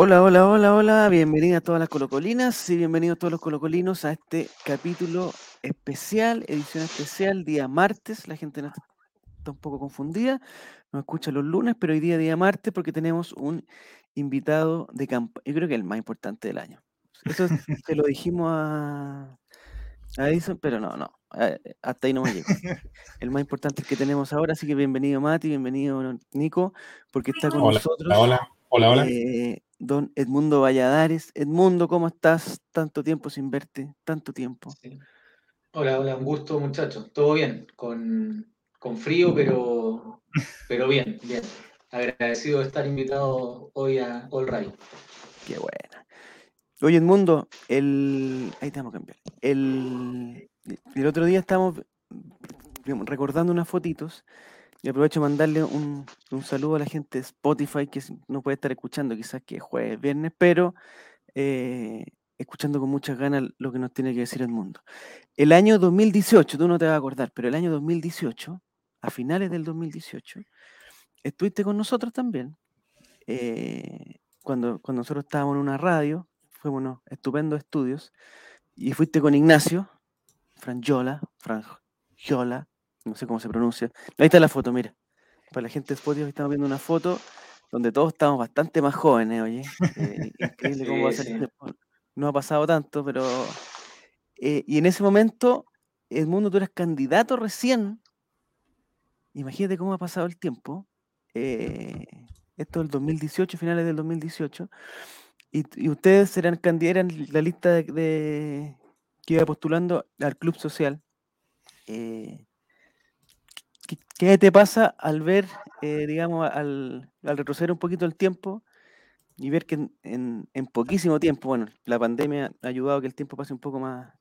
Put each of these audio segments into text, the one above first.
Hola, hola, hola, hola, bienvenidas a todas las colocolinas y bienvenidos todos los colocolinos a este capítulo especial, edición especial, día martes. La gente no está, un poco confundida, nos escucha los lunes, pero hoy día día martes porque tenemos un invitado de campo, yo creo que el más importante del año. Eso se lo dijimos a, a Edison, pero no, no, hasta ahí no me llegó. El más importante es que tenemos ahora, así que bienvenido Mati, bienvenido Nico, porque está con Hola, nosotros. hola, hola, hola. Eh, don Edmundo Valladares. Edmundo, ¿cómo estás? Tanto tiempo sin verte, tanto tiempo. Sí. Hola, hola, un gusto muchachos. Todo bien, con, con frío, pero, pero bien, bien. Agradecido de estar invitado hoy a All Right. Qué buena. Oye, Edmundo, el... ahí a cambiar. El, el otro día estábamos digamos, recordando unas fotitos y aprovecho de mandarle un, un saludo a la gente de Spotify que no puede estar escuchando quizás que es jueves, viernes, pero eh, escuchando con muchas ganas lo que nos tiene que decir el mundo. El año 2018, tú no te vas a acordar, pero el año 2018, a finales del 2018, estuviste con nosotros también. eh, cuando, cuando nosotros estábamos en una radio, fuimos unos estupendos estudios, y fuiste con Ignacio, Frangiola, Frangiola, no sé cómo se pronuncia. Ahí está la foto, mira. Para la gente de Spotify estamos viendo una foto donde todos estamos bastante más jóvenes, oye. Eh, increíble cómo va a tiempo. No ha pasado tanto, pero... eh, y en ese momento, Edmundo, tú eras candidato recién. Imagínate cómo ha pasado el tiempo. eh, esto es el 2018, finales del 2018. Y, y ustedes eran candidatos, eran la lista de, de- que iba postulando al club social. Eh, ¿qué, te pasa al ver, eh, digamos, al, retroceder un poquito el tiempo y ver que en, poquísimo tiempo, bueno, la pandemia ha ayudado a que el tiempo pase un poco más,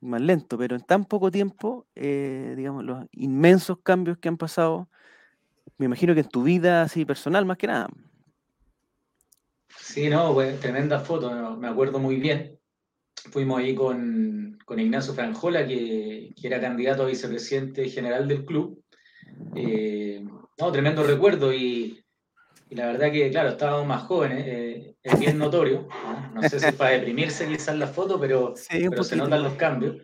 más lento, pero en tan poco tiempo, eh, digamos, los inmensos cambios que han pasado, me imagino que en tu vida así personal más que nada. Sí, no, pues, tremenda foto, me acuerdo muy bien. Fuimos ahí con, con Ignacio Franjola, que, que era candidato a vicepresidente general del club. Eh, no, tremendo recuerdo y, y la verdad que, claro, estábamos más jóvenes, eh, es bien notorio. ¿no? No sé si es para deprimirse quizás la foto, pero, Sí, pero se notan los cambios.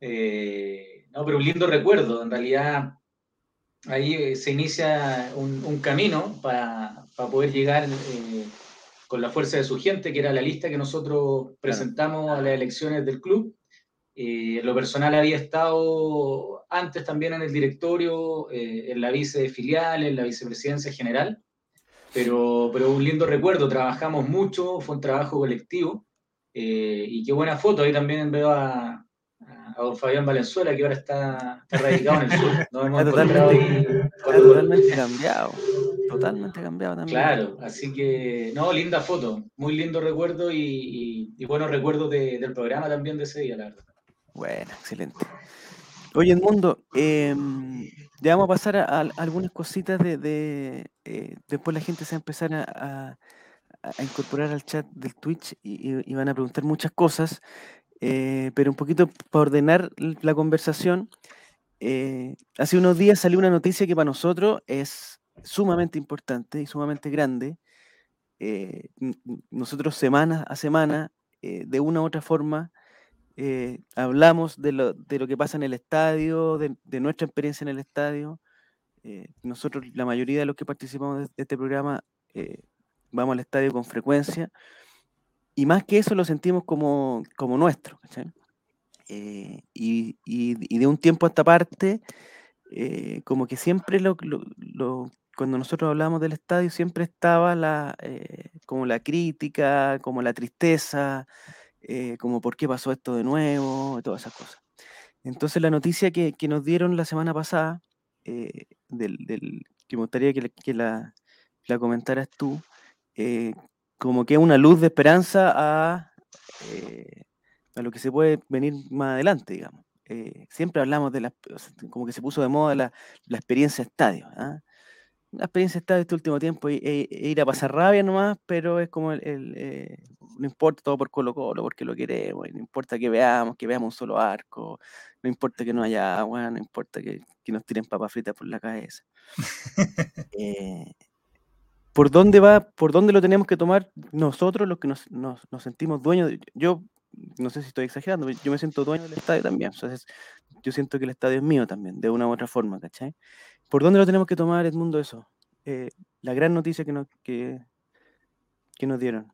Eh, no, pero un lindo recuerdo, en realidad ahí eh, se inicia un, un camino para, para poder llegar con la fuerza de su gente, que era la lista que nosotros presentamos a las elecciones del club. Eh, en lo personal había estado antes también en el directorio, eh, en la vice filial, en la vicepresidencia general, pero, pero un lindo recuerdo, trabajamos mucho, fue un trabajo colectivo, eh, y qué buena foto, ahí también veo a, a don Fabián Valenzuela, que ahora está, está radicado en el sur, nos hemos totalmente, cambiado. Totalmente cambiado también. Claro, así que, no, linda foto, muy lindo recuerdo y, y- y buenos recuerdos de- del programa también de ese día, la verdad. Bueno, excelente. Oye, Edmundo, em, ya vamos a pasar a, algunas cositas de, eh, después la gente se va a empezar a, incorporar al chat del Twitch y, van a preguntar muchas cosas, eh, pero un poquito para ordenar la conversación, eh, hace unos días salió una noticia que para nosotros es sumamente importante y sumamente grande. Eh, nosotros semana a semana, eh, de una u otra forma, eh, hablamos de lo, de lo que pasa en el estadio, de, de nuestra experiencia en el estadio. Eh, nosotros, la mayoría de los que participamos de, este programa, eh, vamos al estadio con frecuencia. Y más que eso lo sentimos como, como nuestro. Eh, y, y- y de un tiempo a esta parte, eh, como que siempre lo, lo- lo- cuando nosotros hablamos del estadio, siempre estaba la, eh, como la crítica, como la tristeza, eh, como por qué pasó esto de nuevo, todas esas cosas. Entonces la noticia que, que nos dieron la semana pasada, eh, del, del- que me gustaría que, la- que la, la comentaras tú, eh, como que es una luz de esperanza a, eh, a lo que se puede venir más adelante, digamos. Eh, siempre hablamos de las, como que se puso de moda la, la experiencia estadio. La experiencia estadio este último tiempo es ir a pasar rabia nomás, pero es como el, el, eh, no importa todo por Colo Colo, porque lo queremos, no importa que veamos, que veamos un solo arco, no importa que no haya agua, no importa que, que nos tiren papas fritas por la cabeza. Eh, ¿Por dónde va, por dónde lo tenemos que tomar nosotros los que nos, sentimos dueños? yo no sé si estoy exagerando, yo me siento dueño del estadio también. Entonces, yo siento que el estadio es mío también, de una u otra forma, ¿cachai? ¿Por dónde lo tenemos que tomar, Edmundo, eso? Eh, la gran noticia que nos, dieron.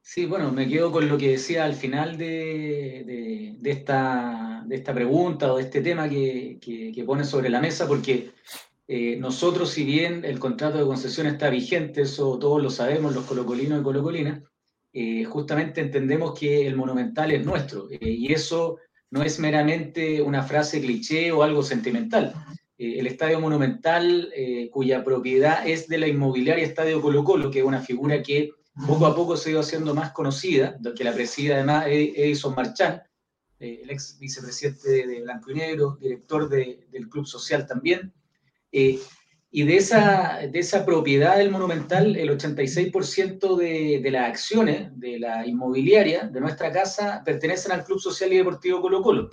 Sí, bueno, me quedo con lo que decía al final de, esta, pregunta o de este tema que, pone sobre la mesa, porque eh, nosotros, si bien el contrato de concesión está vigente, eso todos lo sabemos, los colocolinos y colocolinas, eh, justamente entendemos que el monumental es nuestro y eso no es meramente una frase cliché o algo sentimental. el estadio monumental, cuya propiedad es de la inmobiliaria Estadio Colo Colo, que es una figura que poco a poco se ha ido haciendo más conocida, que la preside además Edison Marchán, el ex vicepresidente de Blanco y Negro, director del Club Social también. Eh, y de esa, de esa propiedad del Monumental, el 86% de, de, las acciones de la inmobiliaria de nuestra casa pertenecen al Club Social y Deportivo Colo Colo.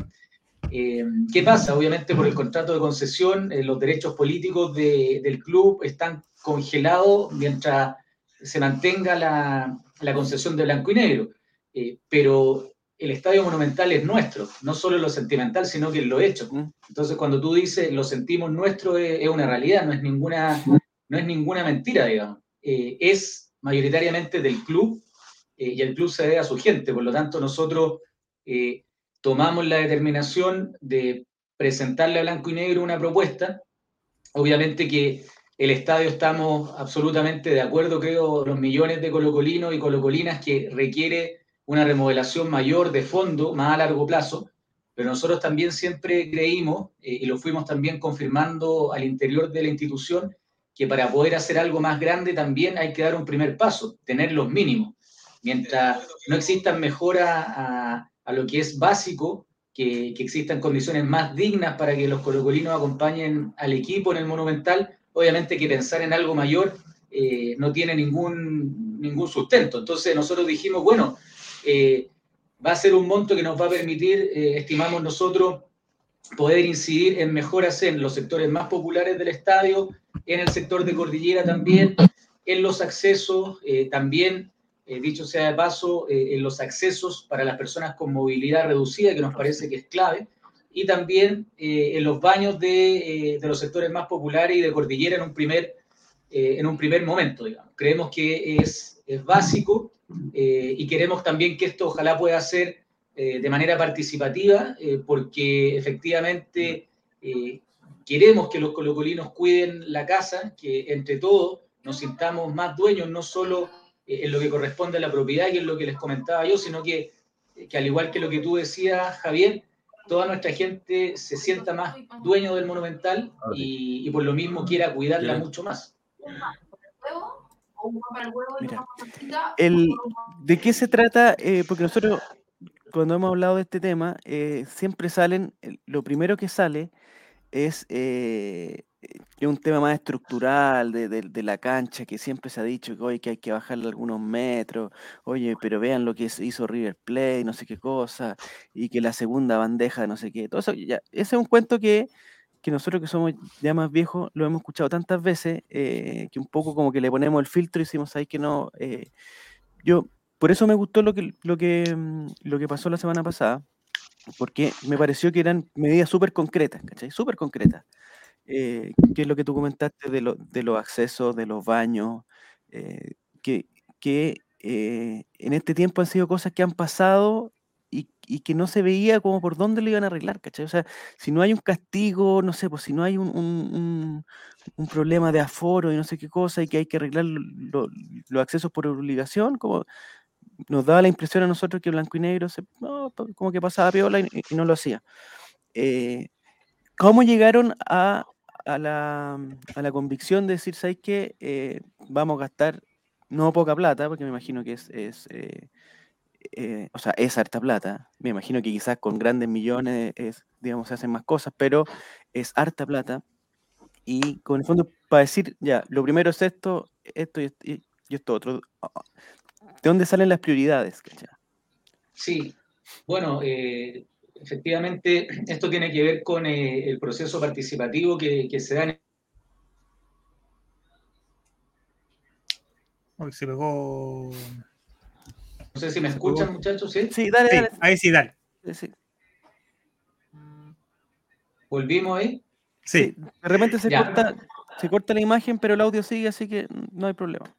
Eh, ¿Qué pasa? Obviamente por el contrato de concesión, eh, los derechos políticos de, del club están congelados mientras se mantenga la, la concesión de blanco y negro. pero el estadio monumental es nuestro, no solo lo sentimental, sino que lo hecho. Mm. Entonces, cuando tú dices lo sentimos nuestro, es, una realidad, no es ninguna, no es ninguna mentira, digamos. Eh, es mayoritariamente del club eh, y el club se debe a su gente. Por lo tanto, nosotros eh, tomamos la determinación de presentarle a Blanco y Negro una propuesta. Obviamente que el estadio estamos absolutamente de acuerdo, creo, los millones de colocolinos y colocolinas que requiere una remodelación mayor de fondo, más a largo plazo, pero nosotros también siempre creímos, eh, y lo fuimos también confirmando al interior de la institución, que para poder hacer algo más grande también hay que dar un primer paso, tener los mínimos. Mientras no existan mejoras a, lo que es básico, que, que, existan condiciones más dignas para que los colocolinos acompañen al equipo en el Monumental, obviamente que pensar en algo mayor eh, no tiene ningún, ningún sustento. Entonces nosotros dijimos, bueno, eh, va a ser un monto que nos va a permitir, eh, estimamos nosotros, poder incidir en mejoras en los sectores más populares del estadio, en el sector de cordillera también, en los accesos, eh, también, dicho sea de paso, en los accesos para las personas con movilidad reducida, que nos parece que es clave, y también en los baños de, de, los sectores más populares y de cordillera en un primer, en un primer momento, digamos. Creemos que es, es básico eh, y queremos también que esto ojalá pueda ser eh, de manera participativa, eh, porque efectivamente queremos que los colocolinos cuiden la casa, que entre todos nos sintamos más dueños, no solo en lo que corresponde a la propiedad y en lo que les comentaba yo, sino que, que al igual que lo que tú decías, Javier, toda nuestra gente se sienta más dueño del monumental y, y por lo mismo quiera cuidarla mucho más. El, ¿De qué se trata? Eh, porque nosotros, cuando hemos hablado de este tema, eh, siempre salen, lo primero que sale es eh, un tema más estructural de, de, la cancha, que siempre se ha dicho que, hoy que hay que bajarle algunos metros, oye, pero vean lo que hizo River Plate, no sé qué cosa, y que la segunda bandeja, no sé qué, todo eso, ya, ese es un cuento que que nosotros que somos ya más viejos lo hemos escuchado tantas veces eh, que un poco como que le ponemos el filtro y decimos ahí que no. Eh, yo, por eso me gustó lo que, lo, que, mm, lo que pasó la semana pasada, porque me pareció que eran medidas súper concretas, ¿cachai? Súper concretas. Eh, que es lo que tú comentaste de, de los accesos, de los baños, que, que en este tiempo han sido cosas que han pasado y, que no se veía como por dónde lo iban a arreglar, ¿cachai? O sea, si no hay un castigo, no sé, pues si no hay un, problema de aforo y no sé qué cosa y que hay que arreglar los accesos por obligación, como nos daba la impresión a nosotros que blanco y negro se, como que pasaba piola y, y no lo hacía. Eh, ¿Cómo llegaron a, la, convicción de decir, ¿sabes qué? Eh, vamos a gastar no poca plata, porque me imagino que es, eh, eh, o sea, es harta plata. Me imagino que quizás con grandes millones, es, digamos, se hacen más cosas, pero es harta plata. Y con el fondo, para decir, ya, lo primero es esto, esto y, esto otro. ¿De dónde salen las prioridades? Sí, bueno, eh, efectivamente, esto tiene que ver con eh, el proceso participativo que, que se da en Hoy se pegó. No sé si me escuchan, muchachos, ¿sí? Sí, dale, Sí, dale. ahí sí, dale. Sí. Volvimos ahí. Sí, De repente se Ya. corta, se corta la imagen, pero el audio sigue, así que no hay problema.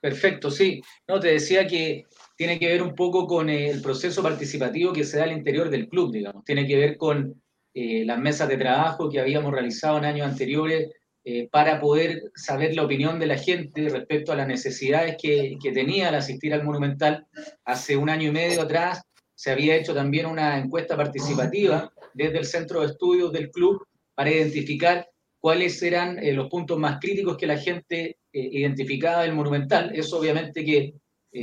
Perfecto, sí. No, te decía que tiene que ver un poco con eh, el proceso participativo que se da al interior del club, digamos. Tiene que ver con eh, las mesas de trabajo que habíamos realizado en años anteriores eh, para poder saber la opinión de la gente respecto a las necesidades que, tenía al asistir al Monumental. Hace un año y medio atrás se había hecho también una encuesta participativa desde el centro de estudios del club para identificar cuáles eran eh, los puntos más críticos que la gente eh, identificaba del Monumental. Eso obviamente que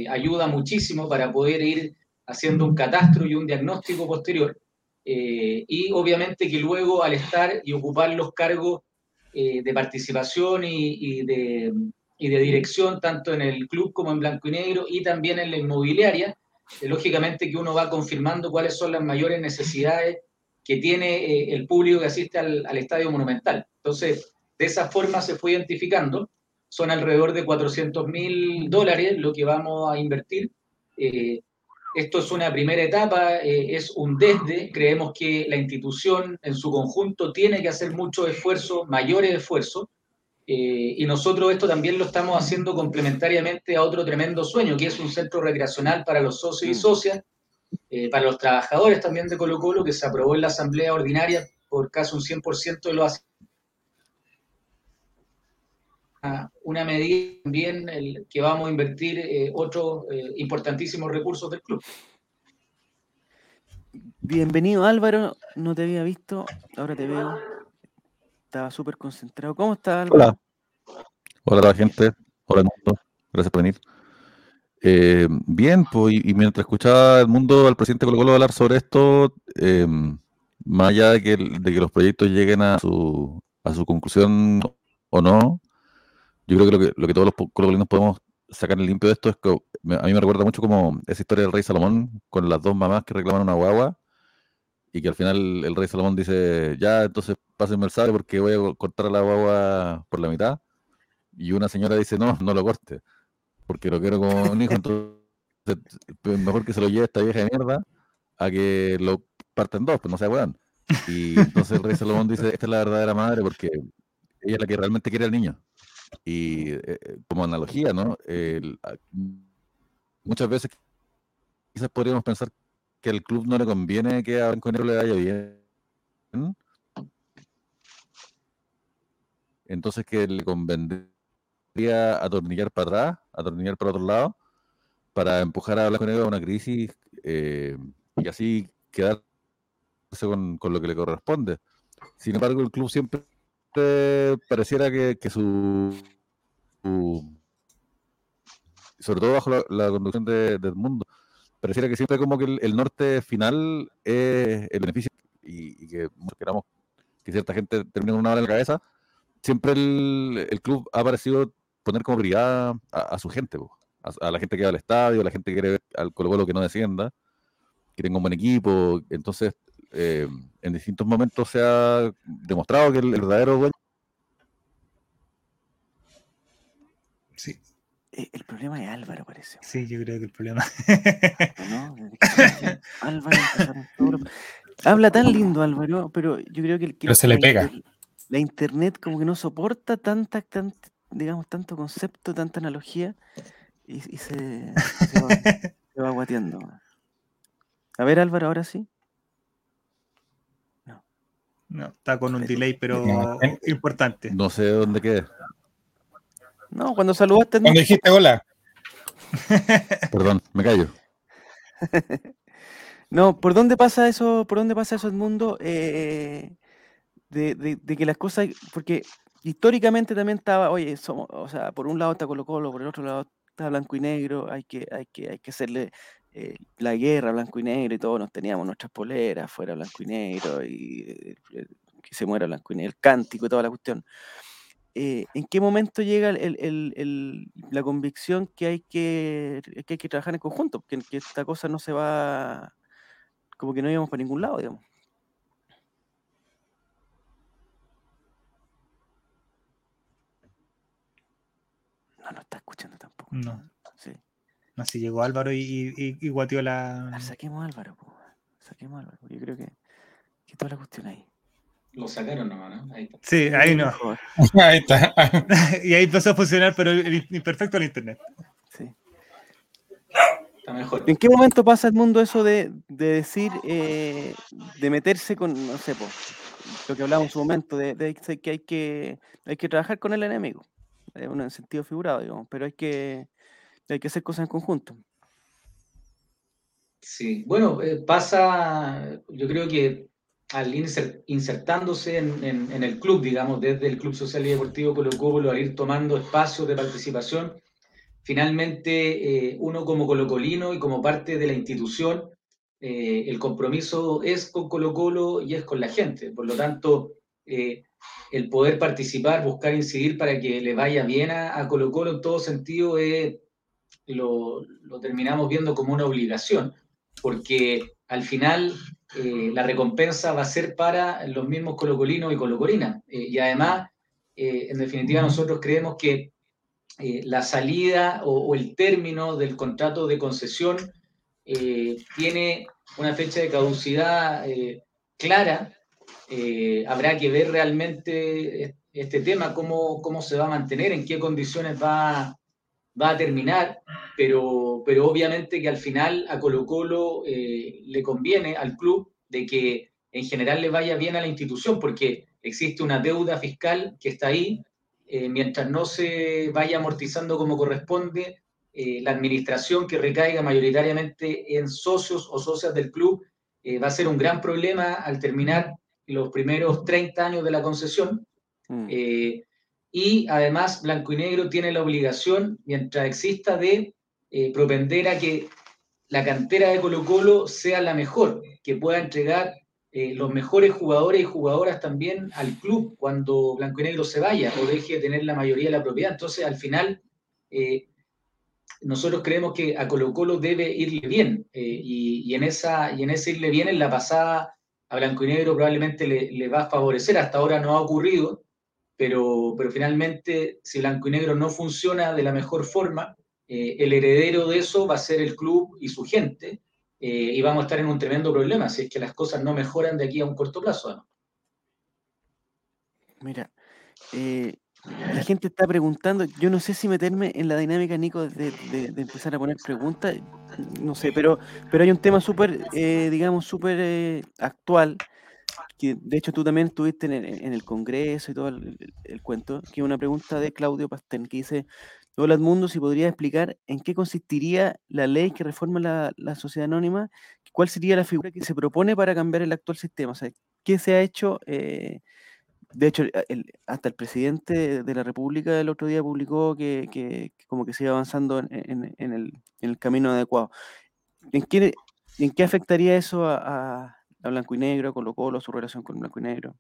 ayuda muchísimo para poder ir haciendo un catastro y un diagnóstico posterior. Y obviamente que luego al estar y ocupar los cargos eh, de participación y, de dirección, tanto en el club como en blanco y negro, y también en la inmobiliaria, eh, lógicamente que uno va confirmando cuáles son las mayores necesidades que tiene eh, el público que asiste al, al Estadio Monumental. Entonces, de esa forma se fue identificando. Son alrededor de 400 mil dólares lo que vamos a invertir. Esto es una primera etapa, eh, es un desde. Creemos que la institución en su conjunto tiene que hacer muchos esfuerzos, mayores esfuerzos, eh, y nosotros esto también lo estamos haciendo complementariamente a otro tremendo sueño, que es un centro recreacional para los socios y socias, eh, para los trabajadores también de Colo Colo, que se aprobó en la Asamblea Ordinaria por casi un 100% de los una medida también el, que vamos a invertir eh, otros eh, importantísimos recursos del club. Bienvenido Álvaro, no te había visto, ahora te veo. Estaba súper concentrado. ¿Cómo estás Álvaro? Hola. Hola a la gente. Hola al mundo. Gracias por venir. Eh, bien, pues, y, y mientras escuchaba el mundo al presidente Colo Colo hablar sobre esto, eh, más allá de que, el- de que los proyectos lleguen a su, a su conclusión o no, yo creo que lo que, lo que todos los colocolinos podemos sacar en limpio de esto es que a mí me recuerda mucho como esa historia del rey Salomón con las dos mamás que reclaman una guagua y que al final el rey Salomón dice, ya, entonces pásenme el sable porque voy a cortar la guagua por la mitad. Y una señora dice, no, no lo corte, porque lo quiero como un hijo, entonces pues, mejor que se lo lleve esta vieja de mierda a que lo parta en dos, pues no sea weón. Y entonces el rey Salomón dice, esta es la verdadera madre porque ella es la que realmente quiere al niño. Y eh, eh, como analogía, ¿no? Muchas veces quizás podríamos pensar que al club no le conviene que a Blanco Negro le vaya bien. Entonces que le convendría atornillar para atrás, atornillar para otro lado, para empujar a Blanco Negro a una crisis eh, y así quedarse con, con lo que le corresponde. Sin embargo, el club siempre pareciera que, que su, su- sobre todo bajo la, conducción de, de Edmundo, pareciera que siempre como que el, norte final es el beneficio y, y que queramos que cierta gente termine con una bala en la cabeza, siempre el, el club ha parecido poner como brigada a, su gente, a la gente que va al estadio, a la gente que quiere ver al Colo Colo que no descienda, que tenga un buen equipo, entonces eh, en distintos momentos se ha demostrado que el, el verdadero dueño sí, Eh, El problema es Álvaro, parece. sí, yo creo que el problema. ¿no? Álvaro Habla tan lindo Álvaro, pero yo creo que, el- que Pero se le la pega. inter- La internet como que no soporta tanta, tan- digamos, tanto concepto, tanta analogía y, y se, se va, se va guateando. A ver Álvaro, ahora sí. No, está con un delay, pero importante. no sé dónde quede. No, cuando saludaste no. Cuando dijiste hola, Perdón, me callo. No, ¿por dónde pasa eso? ¿Por dónde pasa eso el mundo? Eh, de, de- de que las cosas, porque históricamente también estaba, oye, somos, o sea, por un lado está Colo Colo, por el otro lado está blanco y negro, hay que, hay que, hay que hacerle eh, la guerra blanco y negro y todos nos teníamos nuestras poleras fuera blanco y negro y eh, que se muera blanco y negro, el cántico y toda la cuestión. Eh, ¿En qué momento llega el- el- el- la convicción que hay que, que hay que trabajar en conjunto? Que, esta cosa no se va, como que no íbamos para ningún lado, digamos. No, no está escuchando tampoco. No. Sí. Así llegó Álvaro y, y, y guateó la. Saquemos a Álvaro, po. saquemos a Álvaro. Yo creo que, que toda la cuestión ahí. Lo sacaron nomás, ¿no? Ahí está. Sí, ahí no. Ahí está. y ahí empezó a funcionar, pero imperfecto el internet. sí. Está mejor. ¿En qué momento pasa el mundo eso de, de decir, eh, de meterse con, no sé, po, lo que hablábamos en su momento, de, de que hay que hay que trabajar con el enemigo, eh, bueno, en sentido figurado, digamos, pero hay que, hay que hacer cosas en conjunto. Sí, bueno, eh, pasa, yo creo que al inser- insertándose en, el club, digamos, desde el Club Social y Deportivo Colo Colo, al ir tomando espacios de participación, finalmente eh, uno como colocolino y como parte de la institución, eh, el compromiso es con Colo Colo y es con la gente. Por lo tanto, el poder participar, buscar incidir para que le vaya bien a, a Colo Colo en todo sentido, eh, lo, lo terminamos viendo como una obligación porque al final eh, la recompensa va a ser para los mismos colocolinos y colocolinas. Eh, y además, eh, en definitiva, nosotros creemos que la salida o, o el término del contrato de concesión tiene una fecha de caducidad clara. Habrá que ver realmente este tema, cómo, cómo se va a mantener, en qué condiciones va, va a terminar pero, pero obviamente que al final a Colo Colo eh, le conviene al club de que en general le vaya bien a la institución, porque existe una deuda fiscal que está ahí, eh, mientras no se vaya amortizando como corresponde, eh, la administración que recaiga mayoritariamente en socios o socias del club eh, va a ser un gran problema al terminar los primeros 30 años de la concesión. Mm. Eh, y además Blanco y Negro tiene la obligación, mientras exista, de eh, propender a que la cantera de Colo Colo sea la mejor, que pueda entregar eh, los mejores jugadores y jugadoras también al club cuando Blanco y Negro se vaya o deje de tener la mayoría de la propiedad. Entonces, al final, eh, nosotros creemos que a Colo Colo debe irle bien y, en esa, y en ese irle bien, en la pasada a Blanco y Negro probablemente le, le va a favorecer. Hasta ahora no ha ocurrido, pero, pero finalmente, si Blanco y Negro no funciona de la mejor forma, eh, el heredero de eso va a ser el club y su gente, eh, y vamos a estar en un tremendo problema si es que las cosas no mejoran de aquí a un corto plazo. ¿no? Mira, eh, la gente está preguntando, yo no sé si meterme en la dinámica, Nico, de, empezar a poner preguntas, no sé, pero, pero hay un tema súper, digamos, súper actual, de hecho tú también estuviste en el, Congreso y todo el, cuento, que una pregunta de Claudio Pastén, que dice, Hola Edmundo, si podría explicar en qué consistiría la ley que reforma la, la sociedad anónima, cuál sería la figura que se propone para cambiar el actual sistema, o sea, qué se ha hecho... eh, de hecho, el- hasta el presidente de la República el otro día publicó que, que- que como que iba avanzando en, el, camino adecuado. ¿En qué, en qué afectaría eso a- a Blanco y Negro, Colo Colo, su relación con Blanco y Negro?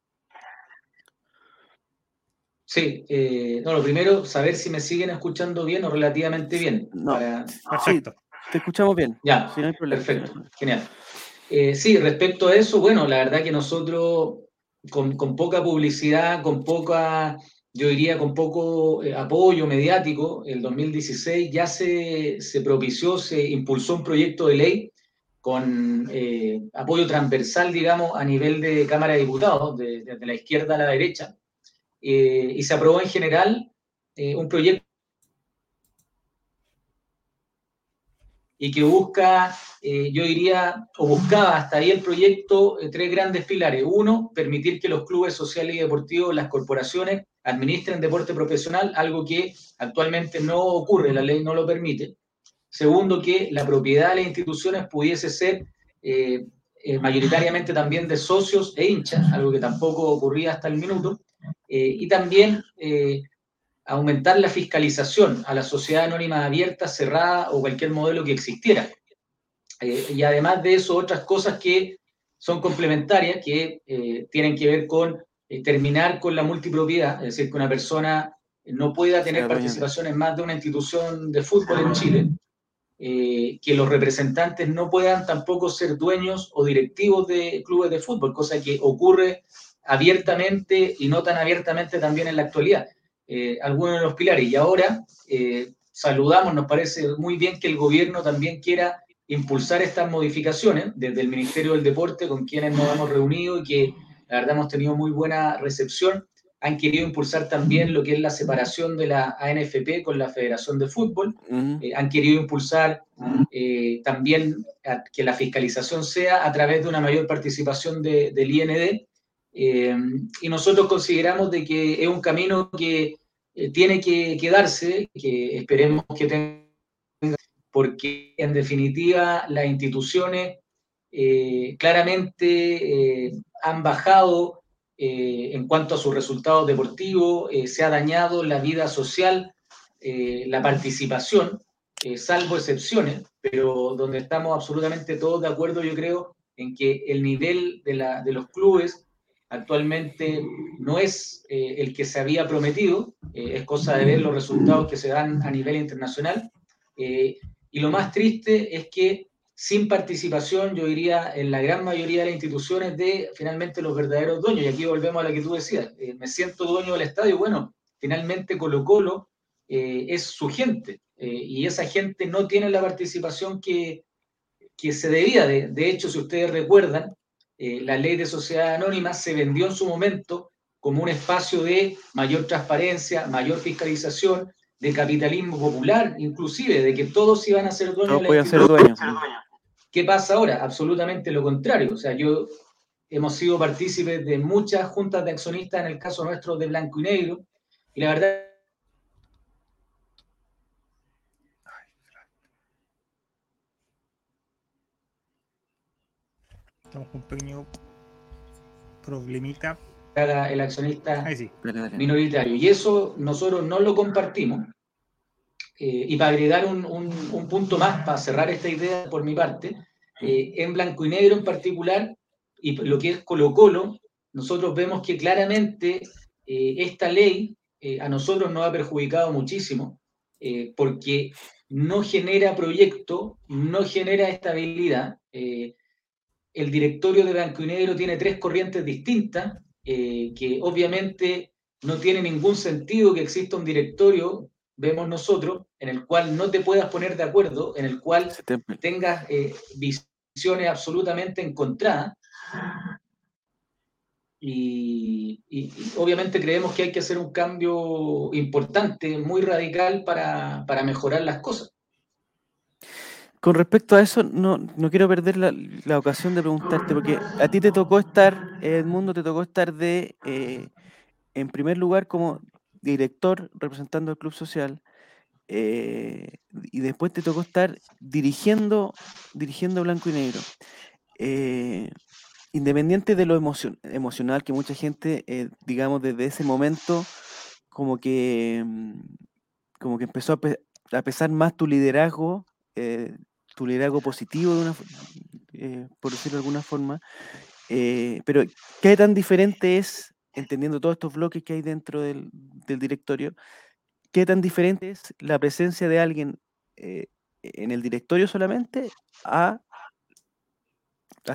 Sí, eh, no, lo primero, saber si me siguen escuchando bien o relativamente bien. No. para- Perfecto. Te escuchamos bien. Ya, Si no hay problema. si no hay Perfecto, genial. Eh, sí, respecto a eso, bueno, la verdad que nosotros con, con poca publicidad, con poca, yo diría con poco eh, apoyo mediático, el 2016 ya se, se propició, se impulsó un proyecto de ley con eh, apoyo transversal, digamos, a nivel de Cámara de Diputados, de- la izquierda a la derecha, eh, y se aprobó en general eh, un proyecto y que busca, yo diría, o buscaba hasta ahí el proyecto, tres grandes pilares. Uno, permitir que los clubes sociales y deportivos, las corporaciones, administren deporte profesional, algo que actualmente no ocurre, la ley no lo permite. Segundo, que la propiedad de las instituciones pudiese ser eh, eh, mayoritariamente también de socios e hinchas, algo que tampoco ocurría hasta el minuto. Eh, y también eh, aumentar la fiscalización a la sociedad anónima abierta, cerrada o cualquier modelo que existiera. Y además de eso, otras cosas que son complementarias, que tienen que ver con terminar con la multipropiedad, es decir, que una persona no pueda tener participación en más de una institución de fútbol en Chile, eh, que los representantes no puedan tampoco ser dueños o directivos de clubes de fútbol, cosa que ocurre abiertamente y no tan abiertamente también en la actualidad. Eh, algunos de los pilares. Y ahora, eh, saludamos, nos parece muy bien que el gobierno también quiera impulsar estas modificaciones desde el Ministerio del Deporte, con quienes nos hemos reunido y que la verdad hemos tenido muy buena recepción. Han querido impulsar también lo que es la separación de la ANFP con la Federación de Fútbol. Eh, han querido impulsar eh, también que la fiscalización sea a través de una mayor participación del IND. Eh, y nosotros consideramos de que es un camino que tiene que quedarse, que esperemos que tenga, porque en definitiva las instituciones claramente han bajado eh, en cuanto a sus resultados deportivos, eh, se ha dañado la vida social, eh, la participación, salvo excepciones, pero donde estamos absolutamente todos de acuerdo, yo creo, en que el nivel de, la, de los clubes actualmente no es el que se había prometido, es cosa de ver los resultados que se dan a nivel internacional. y lo más triste es que sin participación, yo diría, en la gran mayoría de las instituciones de finalmente los verdaderos dueños. Y aquí volvemos a la que tú decías, eh, me siento dueño del estadio. Bueno, finalmente Colo Colo eh, es su gente eh, y esa gente no tiene la participación que, que se debía. De, de, hecho, si ustedes recuerdan, la ley de sociedad anónima se vendió en su momento como un espacio de mayor transparencia, mayor fiscalización, de capitalismo popular, inclusive, de que todos iban a ser dueños. de la ser dueños. ¿Qué pasa ahora? Absolutamente lo contrario. O sea, yo hemos sido partícipes de muchas juntas de accionistas, en el caso nuestro de blanco y negro, y la verdad Estamos con un pequeño problemita. El accionista minoritario. Y eso nosotros no lo compartimos. Eh, y para agregar un, un, punto más, para cerrar esta idea por mi parte, eh, en blanco y negro en particular, y lo que es Colo Colo, nosotros vemos que claramente eh, esta ley a nosotros nos ha perjudicado muchísimo, porque no genera proyecto, no genera estabilidad. el directorio de blanco y negro tiene tres corrientes distintas, que obviamente no tiene ningún sentido que exista un directorio vemos nosotros, en el cual no te puedas poner de acuerdo, en el cual tengas eh, visiones absolutamente encontradas. Y, obviamente creemos que hay que hacer un cambio importante, muy radical para, mejorar las cosas. Con respecto a eso, no, no quiero perder la, ocasión de preguntarte, porque a ti te tocó estar, Edmundo, te tocó estar de, eh, en primer lugar, como director representando al club social eh, y después te tocó estar dirigiendo, dirigiendo blanco y negro. Eh, independiente de lo emocional que mucha gente, eh, digamos, desde ese momento, como que, mm, como que empezó a, pesar más tu liderazgo, tu liderazgo positivo, de una, por decirlo de alguna forma. pero, ¿qué tan diferente es entendiendo todos estos bloques que hay dentro del, directorio, ¿qué tan diferente es la presencia de alguien eh, en el directorio solamente a,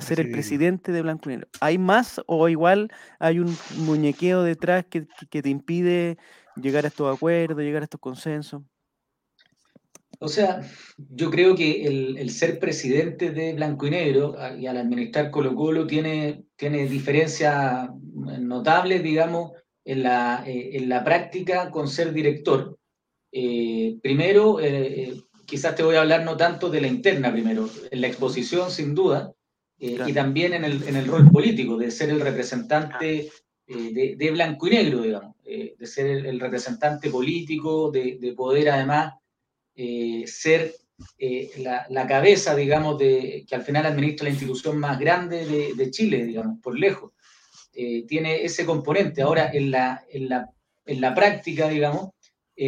ser el presidente de Blanco y Negro? ¿Hay más o igual hay un muñequeo detrás que, que te impide llegar a estos acuerdos, llegar a estos consensos? O sea, yo creo que el, ser presidente de Blanco y Negro ah, y al administrar Colo Colo tiene, tiene diferencias notables, digamos, en la, eh, en la práctica con ser director. Eh, primero, eh, quizás te voy a hablar no tanto de la interna primero, en la exposición sin duda, y también en el, en el, rol político, de ser el representante de, de, Blanco y Negro, digamos, de ser el, el representante político, de, de poder además eh, ser eh, la, cabeza, digamos, de, que al final administra la institución más grande de, Chile, digamos, por lejos. Eh, tiene ese componente. Ahora, en la, en la, en la práctica, digamos,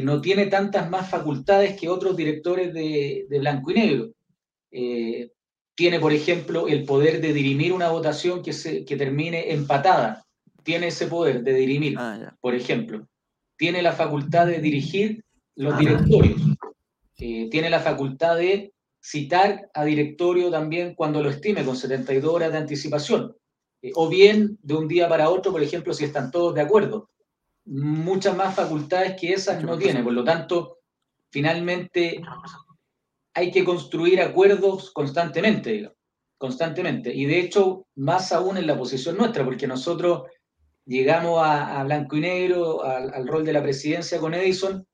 no tiene tantas más facultades que otros directores de, blanco y negro. tiene, por ejemplo, el poder de dirimir una votación que, se, que termine empatada. Tiene ese poder de dirimir, ah, por ejemplo. Tiene la facultad de dirigir los ah. directorios. Eh, tiene la facultad de citar a directorio también cuando lo estime, con 72 horas de anticipación, eh, o bien de un día para otro, por ejemplo, si están todos de acuerdo. Muchas más facultades que esas no tiene, por lo tanto, finalmente hay que construir acuerdos constantemente, constantemente. Y de hecho, más aún en la posición nuestra, porque nosotros llegamos a, blanco y negro, al, rol de la presidencia con Edison,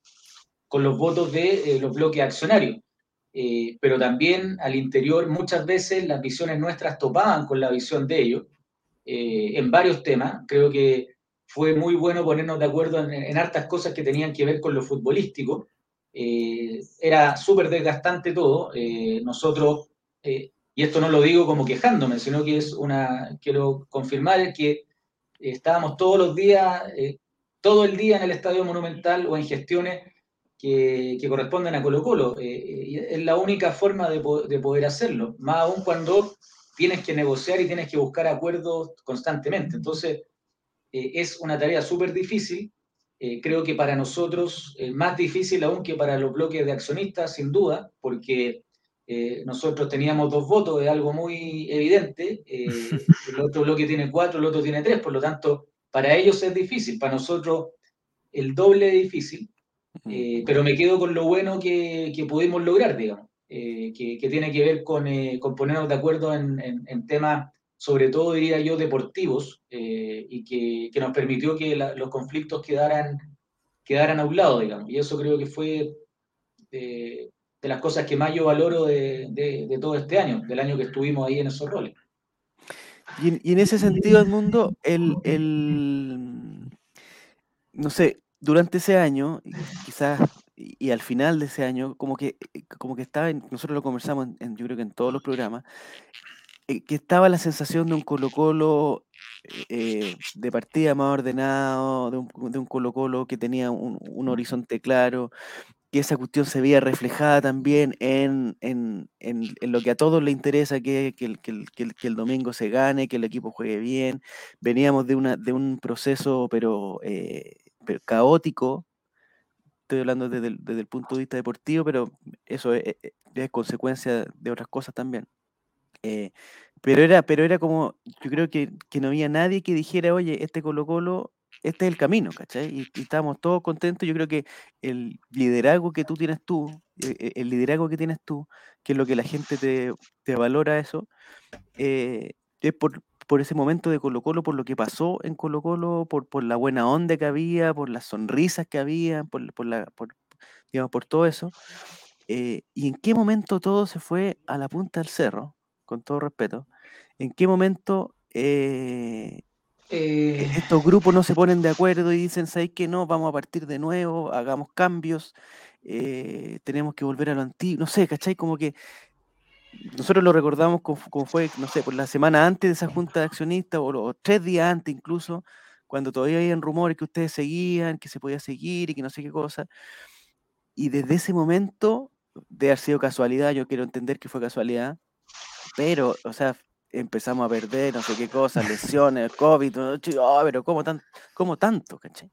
con los votos de eh, los bloques accionarios. Eh, pero también al interior muchas veces las visiones nuestras topaban con la visión de ellos eh, en varios temas. Creo que fue muy bueno ponernos de acuerdo en, en hartas cosas que tenían que ver con lo futbolístico. era súper desgastante todo. nosotros, y esto no lo digo como quejándome, sino que es una, quiero confirmar que estábamos todos los días, todo el día en el Estadio Monumental o en gestiones que, corresponden a Colo Colo. Eh, eh, es la única forma de, poder hacerlo, más aún cuando tienes que negociar y tienes que buscar acuerdos constantemente. Entonces, eh, es una tarea súper difícil. creo que para nosotros es más difícil aún que para los bloques de accionistas, sin duda, porque nosotros teníamos dos votos, es algo muy evidente. el otro bloque tiene cuatro, el otro tiene tres, por lo tanto, para ellos es difícil, para nosotros el doble de difícil. Eh, pero me quedo con lo bueno que, que pudimos lograr, digamos, eh, que, que, tiene que ver con, eh, con ponernos de acuerdo en, en, temas, sobre todo diría yo, deportivos, y que, que, nos permitió que los conflictos quedaran, quedaran a un lado, digamos. Y eso creo que fue de, las cosas que más yo valoro de, de, todo este año, del año que estuvimos ahí en esos roles. Y, y en ese sentido, Edmundo, el, el, no sé, durante ese año, quizás, y, al final de ese año, como que, eh, como que estaba, nosotros lo conversamos, en, yo creo que en todos los programas, eh, que estaba la sensación de un Colo Colo eh, de partida más ordenado, de un, de un Colo Colo que tenía un, horizonte claro, que esa cuestión se veía reflejada también en, en, en, lo que a todos les interesa, que, que, el, que, que, el, domingo se gane, que el equipo juegue bien. Veníamos de, una, de un proceso, pero pero caótico, estoy hablando desde el, punto de vista deportivo, pero eso es, consecuencia de otras cosas también. Eh, pero, era, pero era como, yo creo que, no había nadie que dijera, oye, este Colo Colo, este es el camino, ¿cachai? Y, estábamos todos contentos. Yo creo que el liderazgo que tú tienes tú, e, e, el, liderazgo que tienes tú, que es lo que la gente te, valora eso, eh, es por, por ese momento de Colo Colo, por lo que pasó en Colo Colo, por, por la buena onda que había, por las sonrisas que había, por, por la, por, digamos, por todo eso. Eh, ¿Y en qué momento todo se fue a la punta del cerro? Con todo respeto. ¿En qué momento eh, eh. estos grupos no se ponen de acuerdo y dicen, ¿sabes qué? No, vamos a partir de nuevo, hagamos cambios, tenemos que volver a lo antiguo. No sé, ¿cachai? Como que nosotros lo recordamos como, fue, no sé, por la semana antes de esa junta de accionistas, o, los tres días antes incluso, cuando todavía habían rumores que ustedes seguían, que se podía seguir y que no sé qué cosa. Y desde ese momento, de haber sido casualidad, yo quiero entender que fue casualidad, pero, o sea, empezamos a perder no sé qué cosas, lesiones, COVID, oh, pero ¿cómo, tan, cómo tanto? ¿cachai?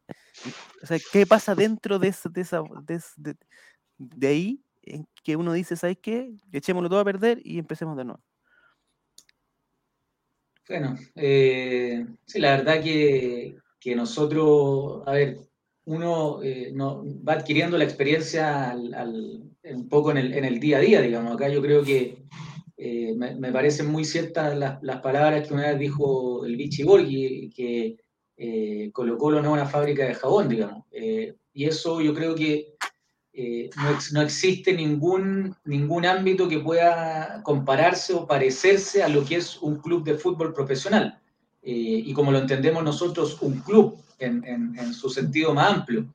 O sea, ¿qué pasa dentro de, esa, de, esa, de, de ahí en que uno dice, ¿sabes qué? Echémoslo todo a perder y empecemos de nuevo. Bueno, eh, sí, la verdad que, nosotros, a ver, uno eh, no, va adquiriendo la experiencia un poco en el, día a día, digamos. Acá yo creo que eh, me, parecen muy ciertas las, palabras que una vez dijo el Vichy Borghi, que Colo Colo no es una fábrica de jabón, digamos. y eso yo creo que eh, no, existe ningún, ningún ámbito que pueda compararse o parecerse a lo que es un club de fútbol profesional. Eh, y como lo entendemos nosotros, un club en, su sentido más amplio.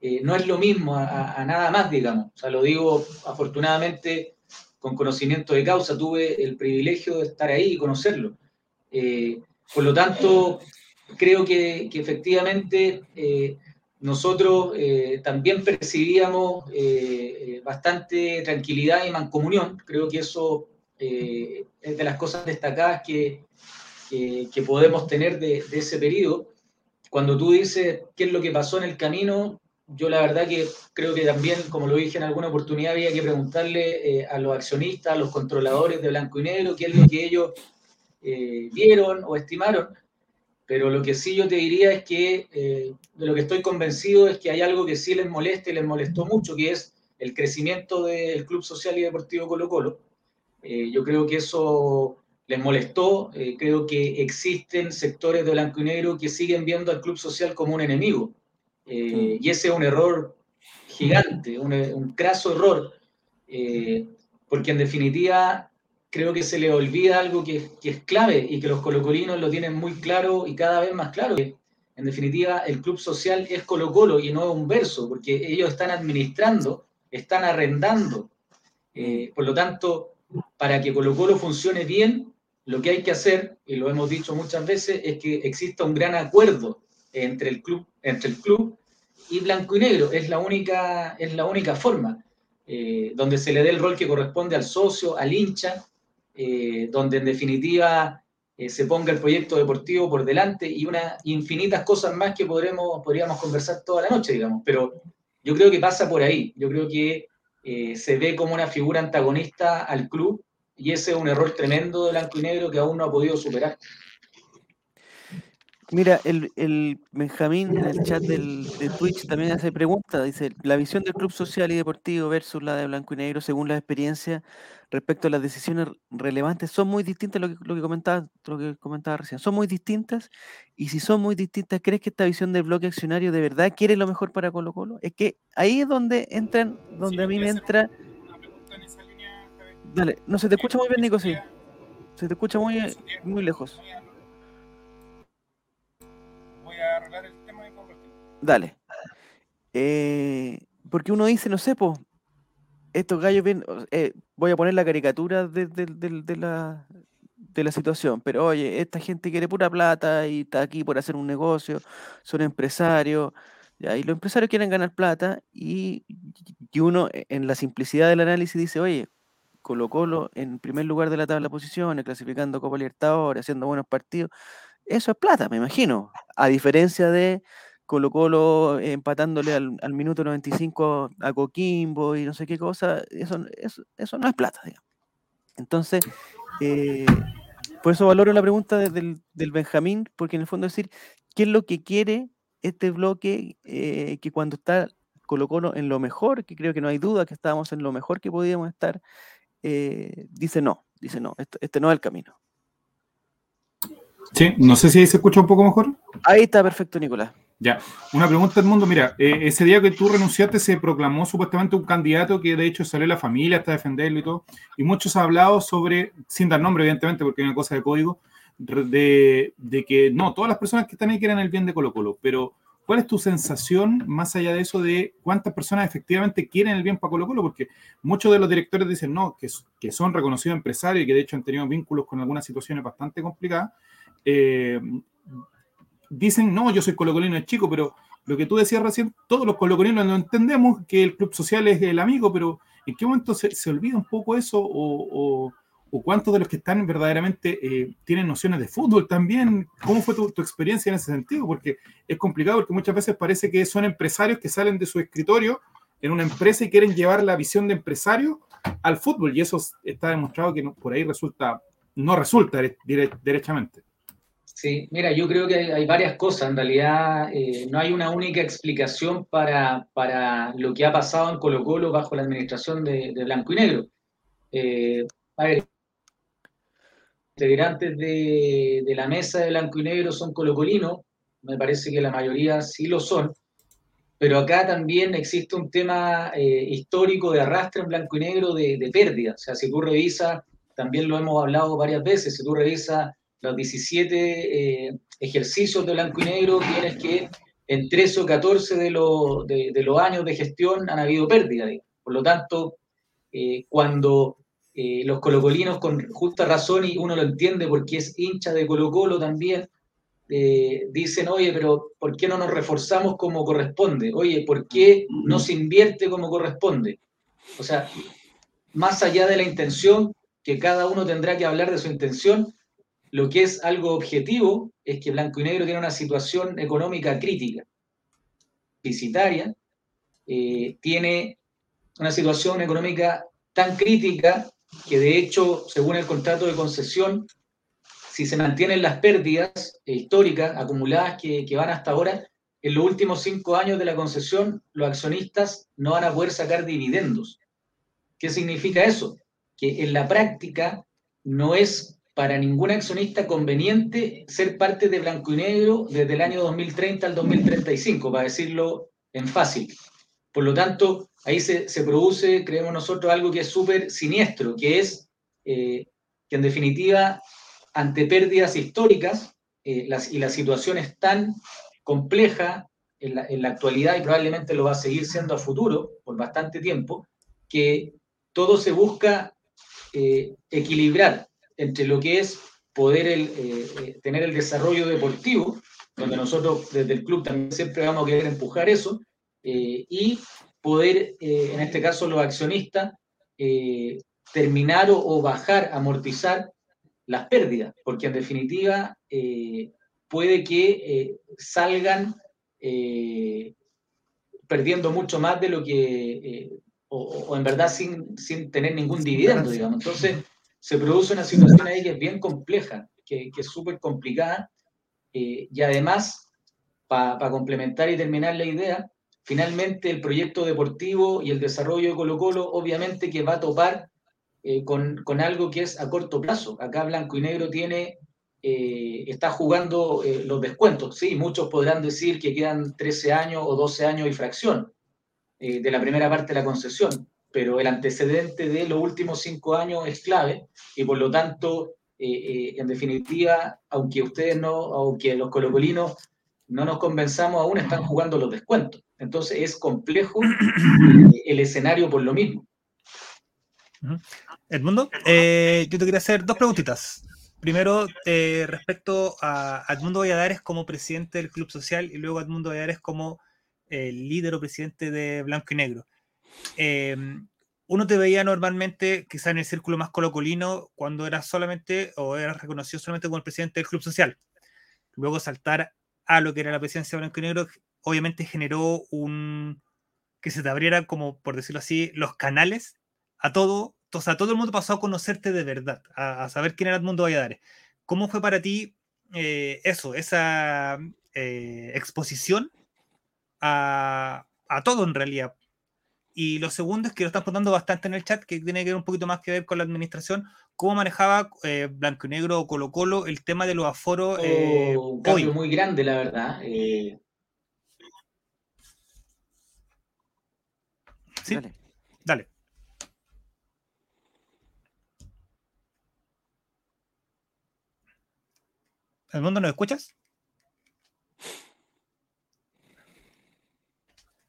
Eh, no es lo mismo a, nada más, digamos. O sea, lo digo afortunadamente con conocimiento de causa, tuve el privilegio de estar ahí y conocerlo. por lo tanto, creo que, que efectivamente nosotros eh, también percibíamos eh, eh, bastante tranquilidad y mancomunión. Creo que eso es de las cosas destacadas que, que, podemos tener de, ese periodo. Cuando tú dices qué es lo que pasó en el camino, yo la verdad que creo que también, como lo dije en alguna oportunidad, había que preguntarle a los accionistas, a los controladores de Blanco y Negro, qué es lo que ellos vieron o estimaron pero lo que sí yo te diría es que eh, de lo que estoy convencido es que hay algo que sí les molesta y les molestó mucho, que es el crecimiento del Club Social y Deportivo Colo Colo. Eh, yo creo que eso les molestó, eh, creo que existen sectores de blanco y negro que siguen viendo al Club Social como un enemigo. Y ese es un error gigante, un, un craso error, porque en definitiva creo que se le olvida algo que, es clave y que los colocolinos lo tienen muy claro y cada vez más claro, que en definitiva el club social es Colo Colo y no es un verso, porque ellos están administrando, están arrendando. Eh, por lo tanto, para que Colo Colo funcione bien, lo que hay que hacer, y lo hemos dicho muchas veces, es que exista un gran acuerdo entre el club, entre el club y Blanco y Negro. Es la única, es la única forma, eh, donde se le dé el rol que corresponde al socio, al hincha, eh, donde en definitiva eh, se ponga el proyecto deportivo por delante y unas infinitas cosas más que podremos, podríamos conversar toda la noche, digamos. Pero yo creo que pasa por ahí. Yo creo que eh, se ve como una figura antagonista al club y ese es un error tremendo de blanco y negro que aún no ha podido superar. Mira, el, el, Benjamín en el chat del, de Twitch también hace pregunta. Dice, la visión del club social y deportivo versus la de blanco y negro, según la experiencia respecto a las decisiones relevantes, son muy distintas, lo que, lo que, comentaba, lo que comentaba recién, son muy distintas. Y si son muy distintas, ¿crees que esta visión del bloque accionario de verdad quiere lo mejor para Colo Colo? Es que ahí es donde entran, donde a mí me entra... Dale, no se te escucha muy bien, Nico, sí. Se te escucha muy, muy lejos Dale. Eh, porque uno dice, no sé, pues, estos gallos eh, voy a poner la caricatura de, la, de la situación, pero oye, esta gente quiere pura plata y está aquí por hacer un negocio, son empresarios, ya, y los empresarios quieren ganar plata y, y uno e, en la simplicidad del análisis dice, oye, Colo Colo en primer lugar de la tabla de posiciones, clasificando Copa Libertadores, haciendo buenos partidos, eso es plata, me imagino. A diferencia de Colo Colo empatándole al, minuto 95 a Coquimbo y no sé qué cosa, eso, eso, eso no es plata, digamos. Entonces, eh, por eso valoro la pregunta del, del, Benjamín, porque en el fondo es decir, ¿qué es lo que quiere este bloque eh, que cuando está Colo Colo en lo mejor, que creo que no hay duda que estábamos en lo mejor que podíamos estar, eh, dice no, dice no, este no es el camino. Sí, no sé si ahí se escucha un poco mejor. Ahí está perfecto, Nicolás. Ya, una pregunta del mundo. Mira, eh, ese día que tú renunciaste se proclamó supuestamente un candidato que de hecho salió la familia hasta defenderlo y todo. Y muchos han hablado sobre, sin dar nombre evidentemente, porque es una cosa de código, de, de, que no, todas las personas que están ahí quieren el bien de Colo Colo. Pero, ¿cuál es tu sensación más allá de eso de cuántas personas efectivamente quieren el bien para Colo Colo? Porque muchos de los directores dicen no, que, que son reconocidos empresarios y que de hecho han tenido vínculos con algunas situaciones bastante complicadas eh, dicen, no, yo soy colocolino es chico, pero lo que tú decías recién, todos los colocolinos no entendemos que el club social es el amigo, pero ¿en qué momento se, se olvida un poco eso? O, o, cuántos de los que están verdaderamente eh, tienen nociones de fútbol también? ¿Cómo fue tu, tu, experiencia en ese sentido? Porque es complicado, porque muchas veces parece que son empresarios que salen de su escritorio en una empresa y quieren llevar la visión de empresario al fútbol, y eso está demostrado que por ahí resulta, no resulta derechamente. Sí, mira, yo creo que hay, varias cosas. En realidad, eh, no hay una única explicación para, para, lo que ha pasado en Colo Colo bajo la administración de, de Blanco y Negro. Eh, a ver, integrantes de, de, la mesa de Blanco y Negro son colocolinos, me parece que la mayoría sí lo son, pero acá también existe un tema eh, histórico de arrastre en Blanco y Negro de, de pérdida. O sea, si tú revisas, también lo hemos hablado varias veces, si tú revisas los 17 eh, ejercicios de blanco y negro, tienes que en 13 o 14 de, lo, de, de los años de gestión han habido pérdidas. Por lo tanto, eh, cuando eh, los colocolinos, con justa razón, y uno lo entiende porque es hincha de Colo Colo también, eh, dicen, oye, pero ¿por qué no nos reforzamos como corresponde? Oye, ¿por qué no se invierte como corresponde? O sea, más allá de la intención, que cada uno tendrá que hablar de su intención, lo que es algo objetivo es que Blanco y Negro tiene una situación económica crítica, visitaria, eh, tiene una situación económica tan crítica que de hecho, según el contrato de concesión, si se mantienen las pérdidas históricas acumuladas que, que van hasta ahora, en los últimos cinco años de la concesión los accionistas no van a poder sacar dividendos. ¿Qué significa eso? Que en la práctica no es para ningún accionista conveniente ser parte de Blanco y Negro desde el año 2030 al 2035, para decirlo en fácil. Por lo tanto, ahí se, produce, creemos nosotros, algo que es súper siniestro, que es eh, que en definitiva, ante pérdidas históricas eh, y la situación es tan compleja en la, en la, actualidad y probablemente lo va a seguir siendo a futuro por bastante tiempo, que todo se busca eh, equilibrar entre lo que es poder el, tener el desarrollo deportivo, donde nosotros desde el club también siempre vamos a querer empujar eso, y poder, en este caso los accionistas, terminar o, bajar, amortizar las pérdidas, porque en definitiva eh, puede que eh, salgan eh, perdiendo mucho más de lo que, o, en verdad sin, sin tener ningún dividendo, digamos. Entonces, se produce una situación ahí que es bien compleja, que, que es súper complicada, y además, para complementar y terminar la idea, finalmente el proyecto deportivo y el desarrollo de Colo Colo, obviamente que va a topar eh, con, con, algo que es a corto plazo. Acá Blanco y Negro tiene, eh, está jugando eh, los descuentos. Sí, muchos podrán decir que quedan 13 años o 12 años y fracción de la primera parte de la concesión, pero el antecedente de los últimos cinco años es clave y por lo tanto, en definitiva, aunque ustedes no, aunque los colocolinos no nos convenzamos aún, están jugando los descuentos. Entonces es complejo el escenario por lo mismo. Edmundo, eh, yo te quería hacer dos preguntitas. Primero, eh, respecto a Edmundo Valladares como presidente del Club Social y luego Edmundo Valladares como el líder o presidente de Blanco y Negro. Eh, uno te veía normalmente, quizá en el círculo más colocolino, cuando era solamente o era reconocido solamente como el presidente del Club Social. Luego saltar a lo que era la presidencia de Blanco y Negro, obviamente generó un que se te abriera como, por decirlo así, los canales a todo o sea, todo el mundo pasó a conocerte de verdad, a, saber quién era Edmundo Valladares. ¿Cómo fue para ti eh, eso, esa eh, exposición a, todo en realidad? Y lo segundo es que lo están poniendo bastante en el chat, que tiene que ver un poquito más que ver con la administración. ¿Cómo manejaba eh, Blanco y Negro o Colo Colo el tema de los aforos? Oh, un cambio muy grande, la verdad. Sí, dale. ¿El mundo nos escuchas?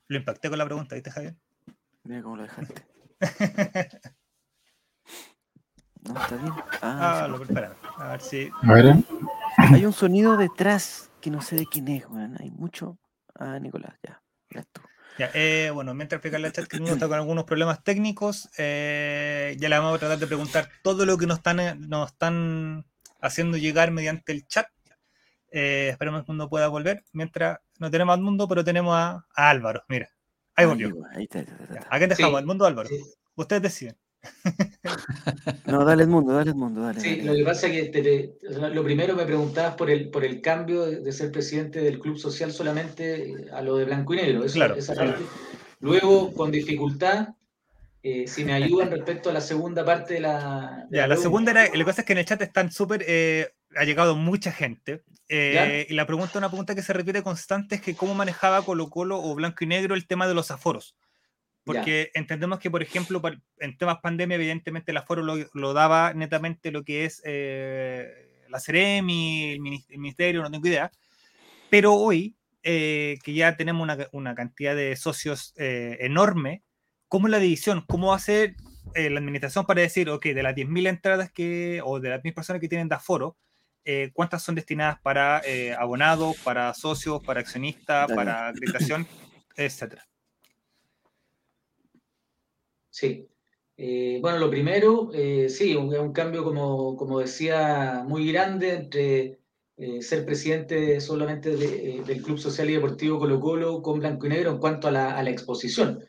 Lo impacté con la pregunta, ¿viste, Javier? Mira cómo lo dejaste. no, está bien. Ah, ah lo prepararon. A ver si. A ver. ¿eh? Hay un sonido detrás que no sé de quién es, weón. Hay mucho. Ah, Nicolás, ya. Ya tú. Ya, eh, bueno, mientras explica la chat que uno está con algunos problemas técnicos, eh, ya le vamos a tratar de preguntar todo lo que nos están, nos están haciendo llegar mediante el chat eh, esperemos que el mundo pueda volver. Mientras no tenemos al mundo, pero tenemos a, Álvaro. Mira, ahí volvió. Ahí está, ¿A quién dejamos? ¿Al mundo Álvaro? Ustedes deciden. no, dale el mundo, dale el mundo. Dale, sí, lo que pasa es que lo primero me preguntabas por el, por el cambio de, ser presidente del Club Social solamente a lo de blanco y negro. Eso, claro, Luego, con dificultad, eh, si me ayudan respecto a la segunda parte de la. ya, la, segunda era. Lo que pasa es que en el chat están súper. Eh, ha llegado mucha gente. Eh, y la pregunta, una pregunta que se repite constante es que cómo manejaba Colo Colo o Blanco y Negro el tema de los aforos. Porque entendemos que, por ejemplo, en temas pandemia, evidentemente el aforo lo, daba netamente lo que es eh, la CEREMI, el ministerio, no tengo idea. Pero hoy, eh, que ya tenemos una, una cantidad de socios enorme, ¿cómo es la división? ¿Cómo hace la administración para decir, ok, de las 10.000 entradas que, o de las 1.000 personas que tienen de aforo, eh, cuántas son destinadas para eh, abonados, para socios, para accionistas, para acreditación, etcétera. Sí. Eh, bueno, lo primero, sí, es un, cambio, como, como, decía, muy grande entre ser presidente solamente del Club Social y Deportivo Colo Colo con Blanco y Negro en cuanto a la, a la exposición.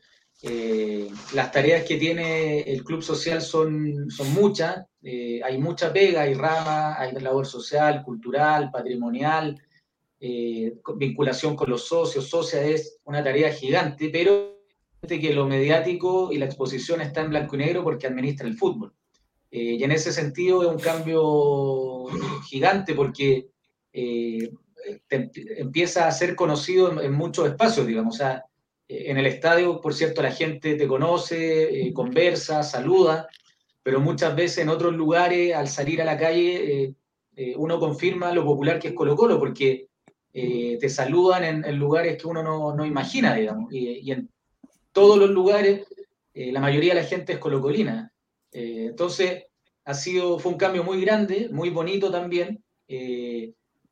Eh, las tareas que tiene el club social son, son muchas, eh, hay mucha pega, hay rama, hay labor social, cultural, patrimonial, vinculación con los socios, socias, es una tarea gigante, pero que lo mediático y la exposición está en blanco y negro porque administra el fútbol. y en ese sentido es un cambio gigante porque empieza a ser conocido en, muchos espacios, digamos. O sea, eh, en el estadio, por cierto, la gente te conoce, eh, conversa, saluda, pero muchas veces en otros lugares, al salir a la calle, eh, uno confirma lo popular que es Colo Colo, porque te saludan en, lugares que uno no, imagina, digamos. Y, en todos los lugares, la mayoría de la gente es colocolina. entonces, ha sido, fue un cambio muy grande, muy bonito también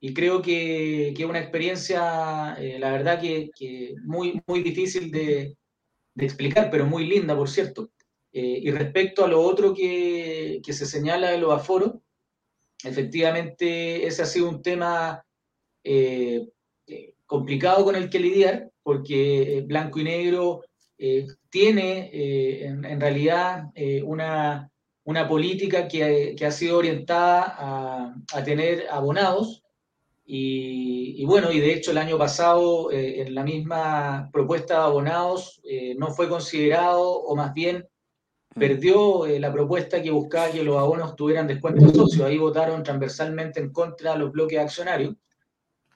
y creo que es una experiencia, eh, la verdad, que, muy, muy difícil de, explicar, pero muy linda, por cierto. Eh, y respecto a lo otro que, se señala de los aforos, efectivamente ese ha sido un tema eh, complicado con el que lidiar, porque Blanco y Negro tiene en, realidad una, una política que, ha sido orientada a, a tener abonados y, bueno, y de hecho el año pasado eh, en la misma propuesta de abonados eh, no fue considerado o más bien mm. perdió eh, la propuesta que buscaba que los abonos tuvieran descuento de socios. Ahí votaron transversalmente en contra de los bloques accionarios.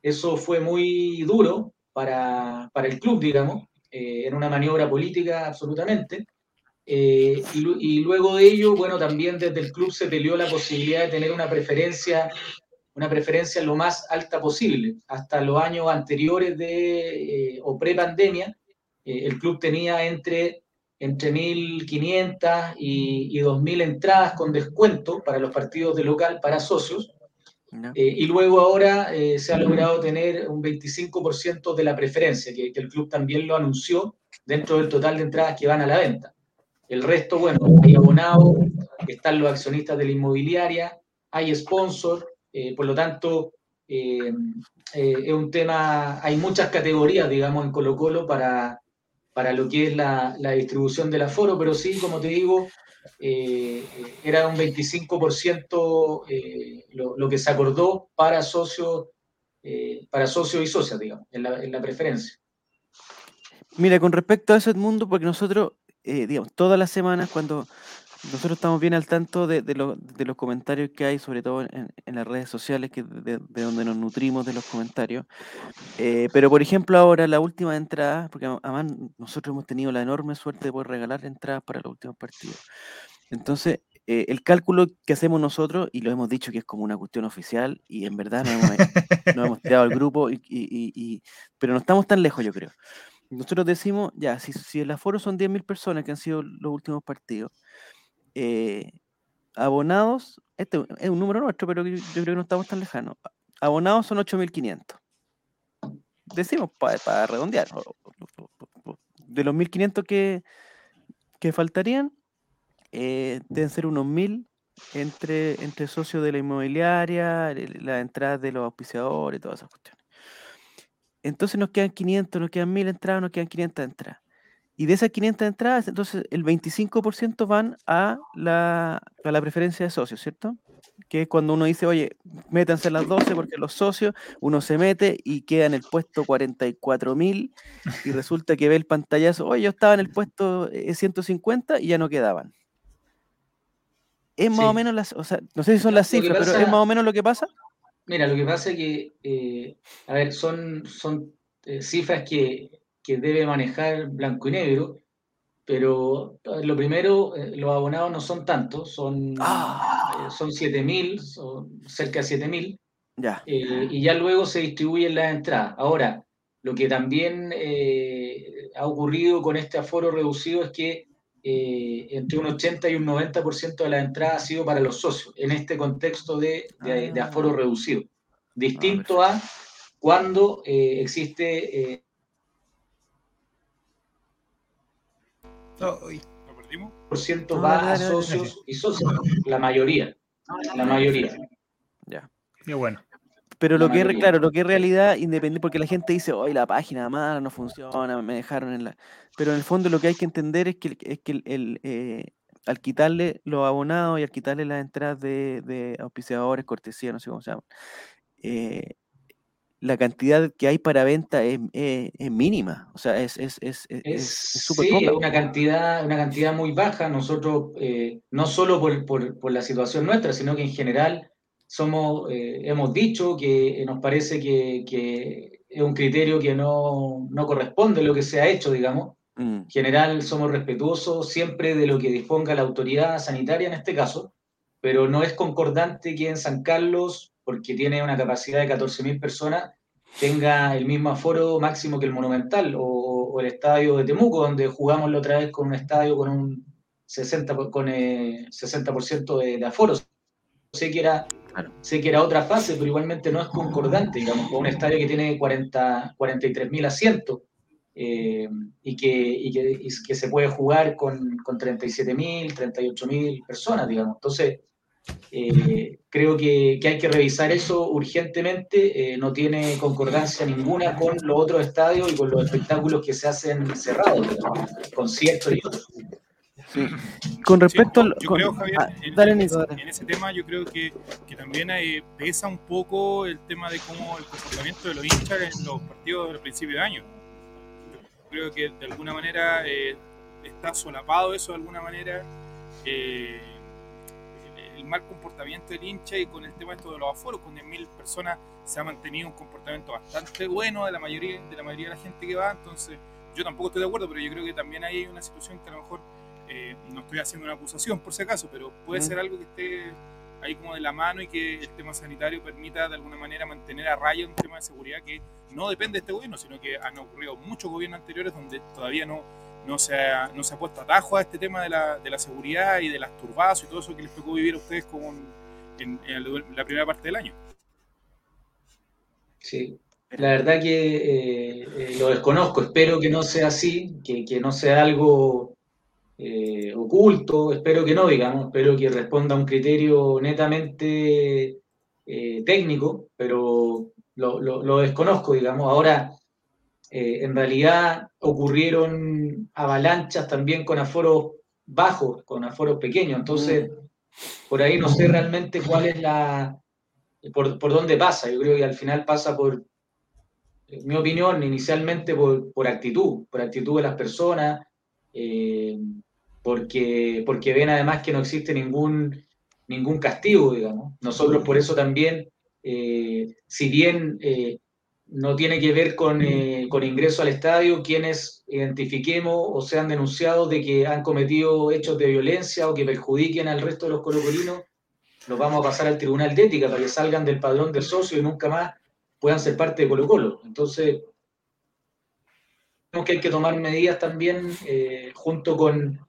Eso fue muy duro para, para el club, digamos, en una maniobra política absolutamente. Y, y, luego de ello, bueno, también desde el club se peleó la posibilidad de tener una preferencia una preferencia lo más alta posible. Hasta los años anteriores de, eh, o pre-pandemia, eh, el club tenía entre, entre 1.500 y, y 2.000 entradas con descuento para los partidos de local para socios. Eh, y luego ahora se ha logrado tener un 25% de la preferencia, que, que, el club también lo anunció dentro del total de entradas que van a la venta. El resto, bueno, hay abonados, están los accionistas de la inmobiliaria, hay sponsor, eh, por lo tanto, eh, eh, es un tema, hay muchas categorías, digamos, en Colo Colo para, para lo que es la, distribución del aforo, pero sí, como te digo, era un 25% lo, lo, que se acordó para socios, para socios y socias, digamos, en la, en la, preferencia. Mira, con respecto a eso, Edmundo, porque nosotros, digamos, todas las semanas cuando nosotros estamos bien al tanto de, los comentarios que hay, sobre todo en, las redes sociales, que de, donde nos nutrimos de los comentarios. Eh, pero, por ejemplo, ahora la última entrada, porque además nosotros hemos tenido la enorme suerte de poder regalar entradas para los últimos partidos. Entonces, eh, el cálculo que hacemos nosotros, y lo hemos dicho que es como una cuestión oficial, y en verdad nos hemos, hemos tirado al grupo, y, pero no estamos tan lejos, yo creo. Nosotros decimos, ya, si, si el aforo son 10.000 personas que han sido los últimos partidos, eh, abonados, este es un número nuestro, pero yo, creo que no estamos tan lejanos. Abonados son 8.500. Decimos para redondear. De los 1.500 que, que faltarían, eh, deben ser unos 1.000 entre, entre socios de la inmobiliaria, la entrada de los auspiciadores todas esas cuestiones. Entonces nos quedan 500, nos quedan 1.000 entradas, nos quedan 500 entradas. Y de esas 500 entradas, entonces el 25% van a la, a la preferencia de socios, ¿cierto? Que es cuando uno dice, oye, métanse las 12 porque los socios, uno se mete y queda en el puesto 44.000 y resulta que ve el pantallazo, oye, yo estaba en el puesto 150 eh, y ya no quedaban. Es más o menos las, o sea, no sé si son las cifras, pero es más o menos lo que pasa. Mira, lo que pasa es que, eh, a ver, son, son eh, cifras que que debe manejar blanco y negro, pero lo primero, eh, los abonados no son tantos, son, ah. eh, son 7.000, cerca de 7.000, ya. Eh, y ya luego se distribuyen las entradas. Ahora, lo que también ha ocurrido con este aforo reducido es que entre un 80 y un 90% de las entradas ha sido para los socios, en este contexto de, de, aforo ah. reducido. Distinto ah, a cuando existe Por ciento va a socios y socios, la mayoría. La mayoría. Ya. Qué bueno. Pero lo que es, claro, lo que es realidad independiente, porque la gente dice, hoy la página mala no funciona, me dejaron en la. Pero en el fondo lo que hay que entender es que, es que el, eh, al quitarle los abonados y al quitarle las entradas de, de auspiciadores, cortesía, no sé cómo se llama, eh, la cantidad que hay para venta es, mínima, o sea, es es es es, sí, una cantidad una cantidad muy baja. Nosotros eh, no solo por, por, por, la situación nuestra, sino que en general somos eh, hemos dicho que nos parece que, que, es un criterio que no, no corresponde a lo que se ha hecho, digamos. Mm. En general somos respetuosos siempre de lo que disponga la autoridad sanitaria en este caso, pero no es concordante que en San Carlos porque tiene una capacidad de 14.000 personas, tenga el mismo aforo máximo que el Monumental o, el estadio de Temuco, donde jugamos la otra vez con un estadio con un 60%, con, 60 eh, de, aforo. Sé que, era, sé que era otra fase, pero igualmente no es concordante, digamos, con un estadio que tiene 40, 43.000 asientos. Eh, y, que, y, que, y, que, se puede jugar con, con 37.000, 38.000 personas, digamos. Entonces, eh, creo que, hay que revisar eso urgentemente. Eh, no tiene concordancia ninguna con los otros estadios y con los espectáculos que se hacen cerrados, conciertos y otros. Con respecto a. Yo creo, Javier, ah, en, ese, tema, yo creo que, también pesa un poco el tema de cómo el comportamiento de los hinchas en los partidos del principio de año. Yo creo que de alguna manera eh, está solapado eso, de alguna manera el mal comportamiento del hincha y con el tema esto de los aforos, con 10.000 personas se ha mantenido un comportamiento bastante bueno de la mayoría de la mayoría de la gente que va, entonces yo tampoco estoy de acuerdo, pero yo creo que también hay una situación que a lo mejor eh, no estoy haciendo una acusación por si acaso, pero puede ser algo que esté ahí como de la mano y que el tema sanitario permita de alguna manera mantener a raya un tema de seguridad que no depende de este gobierno, sino que han ocurrido muchos gobiernos anteriores donde todavía no no se ha, no se ha puesto atajo a este tema de la, de la seguridad y de las turbazos y todo eso que les tocó vivir a ustedes como en, la primera parte del año. Sí, la verdad que eh, eh, lo desconozco, espero que no sea así, que, que no sea algo eh, oculto, espero que no, digamos, espero que responda a un criterio netamente técnico, pero lo, lo, lo, desconozco, digamos. Ahora, en realidad ocurrieron avalanchas también con aforos bajos, con aforos pequeños. Entonces, por ahí no sé realmente cuál es la. por, dónde pasa. Yo creo que al final pasa por, en mi opinión, inicialmente por, actitud, por actitud de las personas, eh, porque, porque ven además que no existe ningún, ningún castigo, digamos. Nosotros por eso también, eh, si bien eh, no tiene que ver eh, con, ingreso al estadio quienes identifiquemos o sean denunciados de que han cometido hechos de violencia o que perjudiquen al resto de los colocolinos, los vamos a pasar al Tribunal de Ética para que salgan del padrón del socio y nunca más puedan ser parte de Colo Colo. Entonces, que hay que tomar medidas también eh, junto con,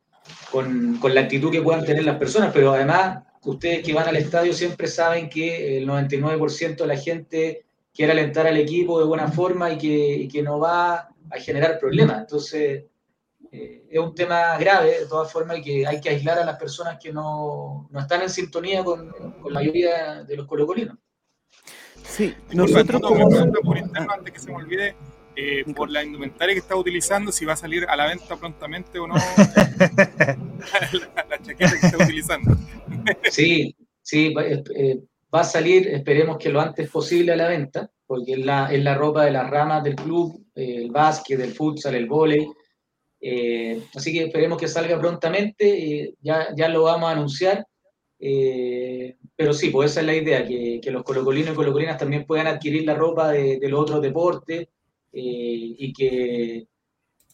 con, con la actitud que puedan tener las personas, pero además ustedes que van al estadio siempre saben que el 99% de la gente quiere alentar al equipo de buena forma y que, que no va a generar problemas. Entonces, eh, es un tema grave, de todas formas, y que hay que aislar a las personas que no, no están en sintonía con, con, la mayoría de los colocolinos. Sí, nosotros como... Por interno, antes que se me olvide, eh, por la indumentaria que está utilizando, si va a salir a la venta prontamente o no la, chaqueta que está utilizando. sí, sí, eh, va a salir, esperemos que lo antes posible a la venta, porque es la, es la ropa de las ramas del club, el básquet, el futsal, el vóley. Eh, así que esperemos que salga prontamente, ya, ya lo vamos a anunciar. Eh, pero sí, pues esa es la idea, que, que los colocolinos y colocolinas también puedan adquirir la ropa de, los otros deportes eh, y que,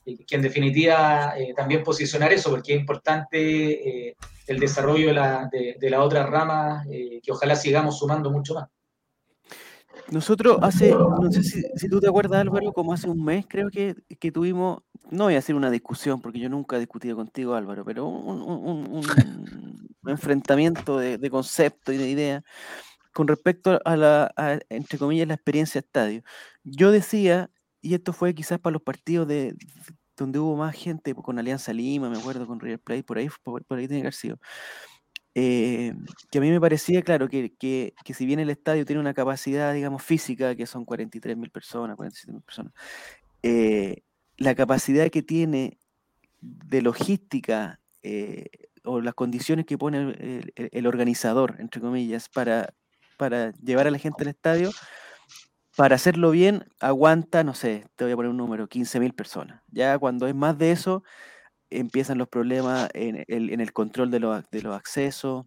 que, en definitiva también posicionar eso, porque es importante el desarrollo de la, de, la otra rama, eh, que ojalá sigamos sumando mucho más. Nosotros hace, no sé si, tú te acuerdas Álvaro, como hace un mes creo que, que, tuvimos, no voy a hacer una discusión porque yo nunca he discutido contigo Álvaro, pero un, enfrentamiento de, de conceptos y de ideas con respecto a la, entre comillas, la experiencia estadio. Yo decía, y esto fue quizás para los partidos de, donde hubo más gente, con Alianza Lima, me acuerdo, con River Plate, por ahí, por, ahí tiene que haber sido. Eh, que a mí me parecía, claro, que, que, que, si bien el estadio tiene una capacidad, digamos, física, que son 43 mil personas, 47 mil personas, eh, la capacidad que tiene de logística eh, o las condiciones que pone el, el, organizador, entre comillas, para, para llevar a la gente al estadio, para hacerlo bien, aguanta, no sé, te voy a poner un número, 15.000 personas. Ya cuando es más de eso, empiezan los problemas en el, control de los, de los accesos,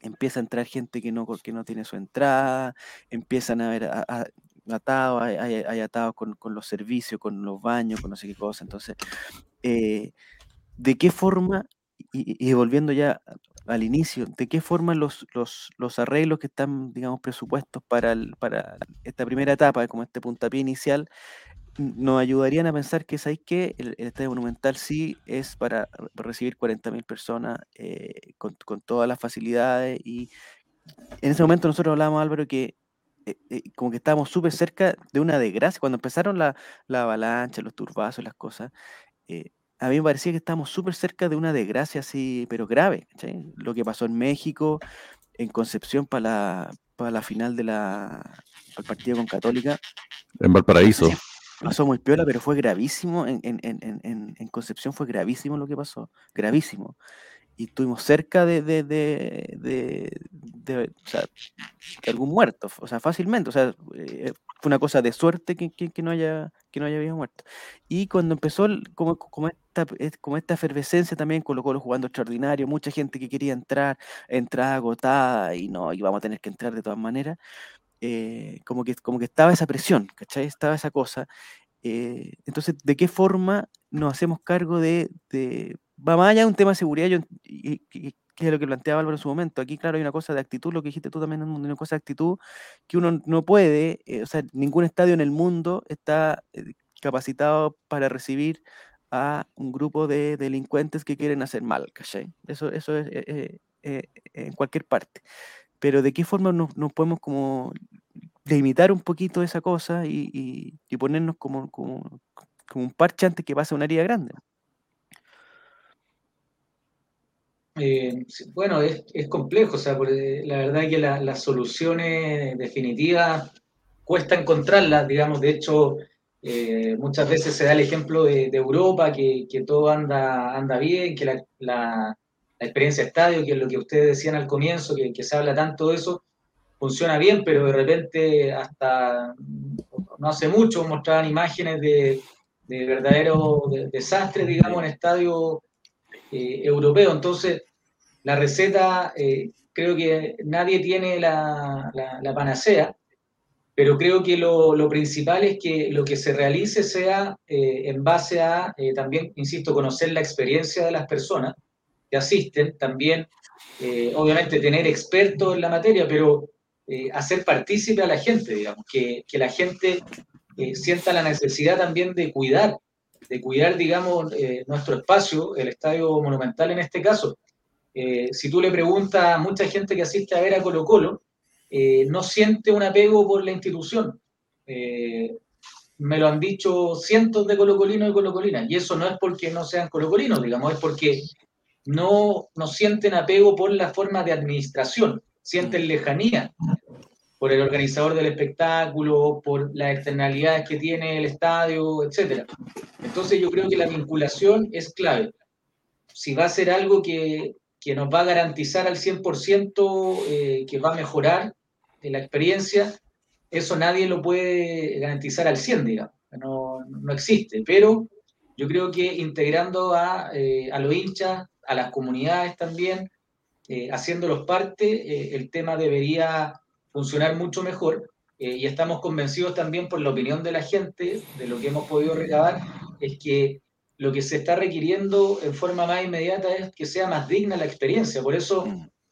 empieza a entrar gente que no, que no tiene su entrada, empiezan a haber atados, hay, atados con, los servicios, con los baños, con no sé qué cosa. Entonces, eh, ¿de qué forma, y, volviendo ya al inicio, de qué forma los, los, arreglos que están, digamos, presupuestos para, para esta primera etapa, como este puntapié inicial, nos ayudarían a pensar que sabéis que el, Estadio Monumental sí es para recibir 40.000 personas eh, con, todas las facilidades y en ese momento nosotros hablábamos, Álvaro, que eh, eh, como que estábamos súper cerca de una desgracia. Cuando empezaron la, avalancha, los turbazos, las cosas, a mí me parecía que estábamos súper cerca de una desgracia así, pero grave. Lo que pasó en México, en Concepción para la, para la final de la, partido con Católica. En Valparaíso pasó muy piola, pero fue gravísimo. En, Concepción fue gravísimo lo que pasó. Gravísimo. Y estuvimos cerca de, de, de, algún muerto, o sea, fácilmente. O sea, eh, fue una cosa de suerte que, no haya que no haya habido muerto. Y cuando empezó como, como, esta, como esta efervescencia también, colocó los jugando extraordinario, mucha gente que quería entrar, entrada agotada y no, íbamos a tener que entrar de todas maneras. Eh, como, que, como que estaba esa presión, ¿cachai? Estaba esa cosa. Eh, entonces, ¿de qué forma nos hacemos cargo de, va más allá de un tema de seguridad, yo, y, que es lo que planteaba Álvaro en su momento. Aquí, claro, hay una cosa de actitud, lo que dijiste tú también, una cosa de actitud que uno no puede, eh, o sea, ningún estadio en el mundo está capacitado para recibir a un grupo de delincuentes que quieren hacer mal, ¿cachai? Eso, eso es en cualquier parte pero de qué forma nos, podemos como limitar un poquito esa cosa y, ponernos como, como, un parche antes que pase una herida grande. Eh, bueno, es, complejo, o sea, la verdad es que las soluciones definitivas cuesta encontrarlas, digamos, de hecho, eh, muchas veces se da el ejemplo de, Europa, que, todo anda, anda bien, que la la experiencia de estadio, que es lo que ustedes decían al comienzo, que, se habla tanto de eso, funciona bien, pero de repente hasta no hace mucho mostraban imágenes de, de verdaderos desastres, digamos, en estadio eh, europeo. Entonces, la receta, eh, creo que nadie tiene la, la, panacea, pero creo que lo, principal es que lo que se realice sea eh, en base a, también, insisto, conocer la experiencia de las personas que asisten, también, eh, obviamente, tener expertos en la materia, pero eh, hacer partícipe a la gente, digamos, que, que la gente eh, sienta la necesidad también de cuidar, de cuidar, digamos, nuestro espacio, el Estadio Monumental en este caso. si tú le preguntas a mucha gente que asiste a ver a Colo Colo, no siente un apego por la institución. me lo han dicho cientos de colocolinos y colocolinas, y eso no es porque no sean colocolinos, digamos, es porque no, no sienten apego por la forma de administración, sienten mm. lejanía por el organizador del espectáculo, por las externalidades que tiene el estadio, etc. Entonces yo creo que la vinculación es clave. Si va a ser algo que, nos va a garantizar al 100% eh, que va a mejorar la experiencia, eso nadie lo puede garantizar al 100, digamos. No, no existe. Pero yo creo que integrando a, eh, a los hinchas, a las comunidades también, eh, haciéndolos parte, eh, el tema debería funcionar mucho mejor. Eh, y estamos convencidos también por la opinión de la gente, de lo que hemos podido recabar, es que lo que se está requiriendo en forma más inmediata es que sea más digna la experiencia. Por eso,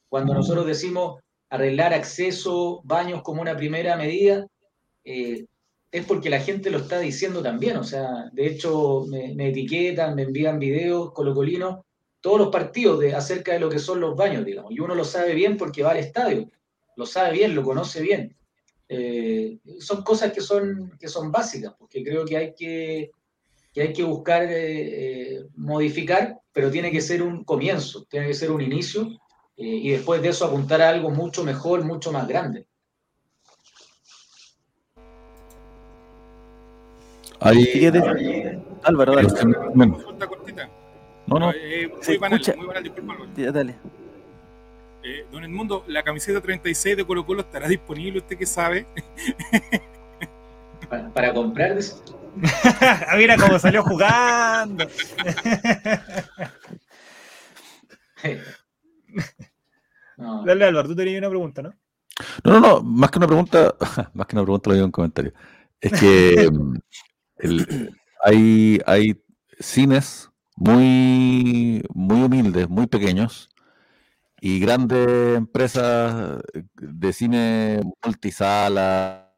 cuando nosotros decimos arreglar acceso, baños como una primera medida, es porque la gente lo está diciendo también. O sea, de hecho, me, me etiquetan, me envían videos colocolinos todos los partidos de, acerca de lo que son los baños, digamos. Y uno lo sabe bien porque va al estadio, lo sabe bien, lo conoce bien. Eh, son cosas que son, que son básicas, porque creo que hay que, hay que buscar eh, eh, modificar, pero tiene que ser un comienzo, tiene que ser un inicio, y después de eso apuntar a algo mucho mejor, mucho más grande. Ahí, Álvaro, dale. No, no. Eh, muy, banal, muy banal, disculpa. dale. Eh, don Edmundo, la camiseta 36 de Colo Colo estará disponible, usted que sabe. para, para comprar. Ah, Mira cómo salió jugando. No, Dale, Álvaro, tú tenías una pregunta, ¿no? No, no, no, más que una pregunta, más que una pregunta lo digo en un comentario. Es que el- hay, hay cines muy, muy humildes, muy pequeños, y grandes empresas de cine multisala,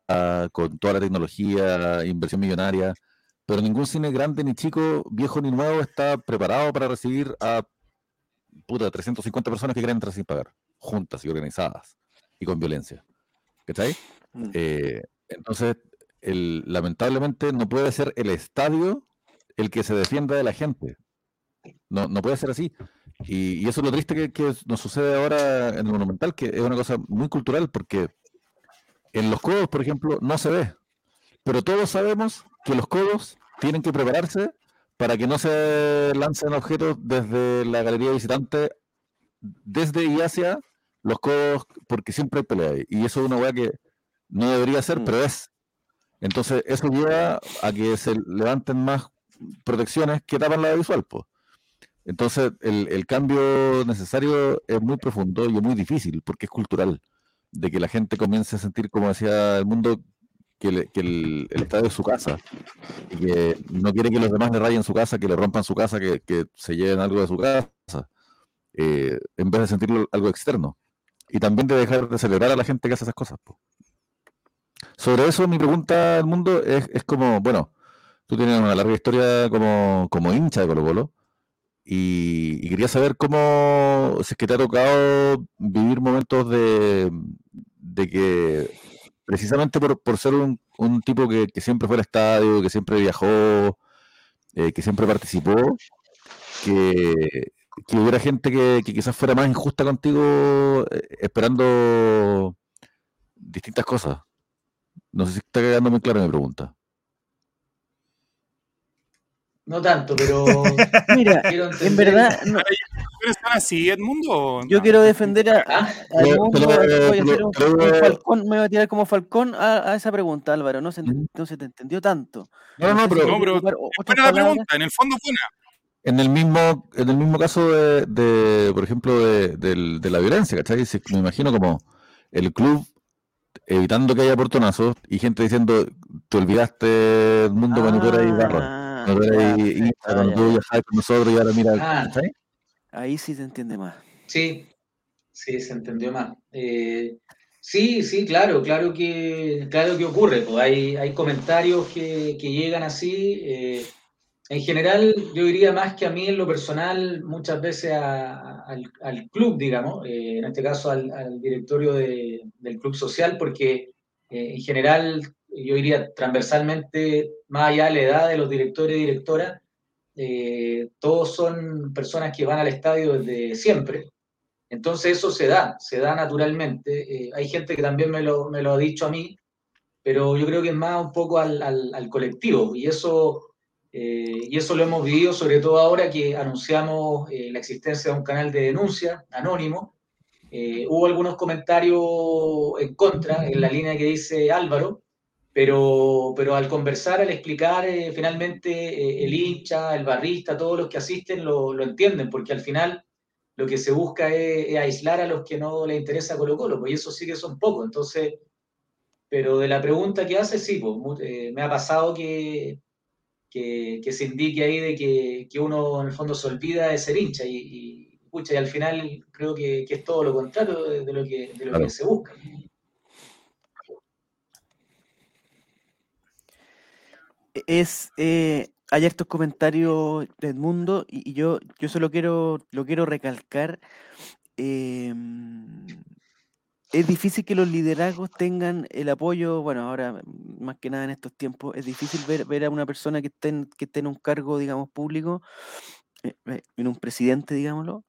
con toda la tecnología, inversión millonaria, pero ningún cine grande ni chico, viejo ni nuevo, está preparado para recibir a puta, 350 personas que quieren entrar sin pagar, juntas y organizadas y con violencia. ¿Cachai? Mm. Eh, entonces, el, lamentablemente no puede ser el estadio el que se defienda de la gente. No, no puede ser así. Y, y eso es lo triste que, que nos sucede ahora en el Monumental, que es una cosa muy cultural, porque en los codos, por ejemplo, no se ve. Pero todos sabemos que los codos tienen que prepararse para que no se lancen objetos desde la galería visitante, desde y hacia los codos, porque siempre hay pelea ahí. Y eso es una weá que no debería ser, Mm. pero es. Entonces, eso lleva a que se levanten más protecciones que tapan la visual, pues. Entonces, el, el cambio necesario es muy profundo y es muy difícil, porque es cultural, de que la gente comience a sentir, como decía el mundo, que, le- que el, el estadio es su casa, y que no quiere que los demás le rayen su casa, que le rompan su casa, que, que se lleven algo de su casa, eh, en vez de sentirlo algo externo. Y también de dejar de celebrar a la gente que hace esas cosas. Sobre eso, mi pregunta al mundo es, es como, bueno, tú tienes una larga historia como, como hincha de Colo Colo, y, y quería saber cómo, si es que te ha tocado vivir momentos de, de que, precisamente por, por ser un, un tipo que, que siempre fue al estadio, que siempre viajó, eh, que siempre participó, que, que hubiera gente que, que quizás fuera más injusta contigo eh, esperando distintas cosas. No sé si está quedando muy clara mi pregunta. no tanto, pero Mira, en verdad, no, ¿Pero están así, Edmundo? yo no? quiero defender a, Edmundo, voy hacer un- un Falcón, me voy a tirar como Falcón a, a esa pregunta, Álvaro, no se, Ujú. no se te entendió tanto. No, no, pero pero ocupar o- Es otras buena la pregunta, en el fondo buena. En el mismo, en el mismo caso de, de, por ejemplo, de, la violencia, ¿cachai? Si- Me imagino como el club evitando que haya portonazos y gente diciendo, te olvidaste el mundo cuando tú eras barra, Ah, cuando tú eras ah, cuando viajabas con nosotros y ahora mira, Ah. ¿cachai? Ahí sí se entiende más. Sí, sí, se entendió más. Eh, sí, sí, claro, claro que, claro que ocurre. pues, hay, hay comentarios que, que llegan así. eh, en general, yo diría más que a mí en lo personal, muchas veces al, club, digamos, eh, en este caso al, al directorio de- del club social, porque eh, en general, yo diría transversalmente, más allá de la edad de los directores y directoras, eh, todos son personas que van al estadio desde siempre. Entonces eso se da, se da naturalmente. Eh, hay gente que también me lo, me lo ha dicho a mí, pero yo creo que es más un poco al colectivo. Y eso, eh, y eso lo hemos vivido sobre todo ahora que anunciamos eh, la existencia de un canal de denuncia anónimo. Eh, hubo algunos comentarios en contra, en la línea que dice Álvaro, pero, pero al conversar, al explicar, finalmente el hincha, el barrista, todos los que asisten lo, lo entienden, porque al final lo que se busca es, aislar a los que no les interesa Colo Colo, pues y eso sí que son pocos. Entonces, pero de la pregunta que hace, sí, pues, me ha pasado que, que, que se indique ahí de que, que uno en el fondo se olvida de ser hincha y, y, pucha, y al final creo que, que es todo lo contrario de, de lo, que, de lo Claro. que se busca. Es, eh, hay estos comentarios del mundo y, y yo, yo solo quiero, lo quiero recalcar. em, es difícil que los liderazgos tengan el apoyo, bueno, ahora mm, más que nada en estos tiempos, es difícil ver, ver a una persona que esté en, que esté en un cargo, digamos, público, eh, eh, en un presidente, digámoslo,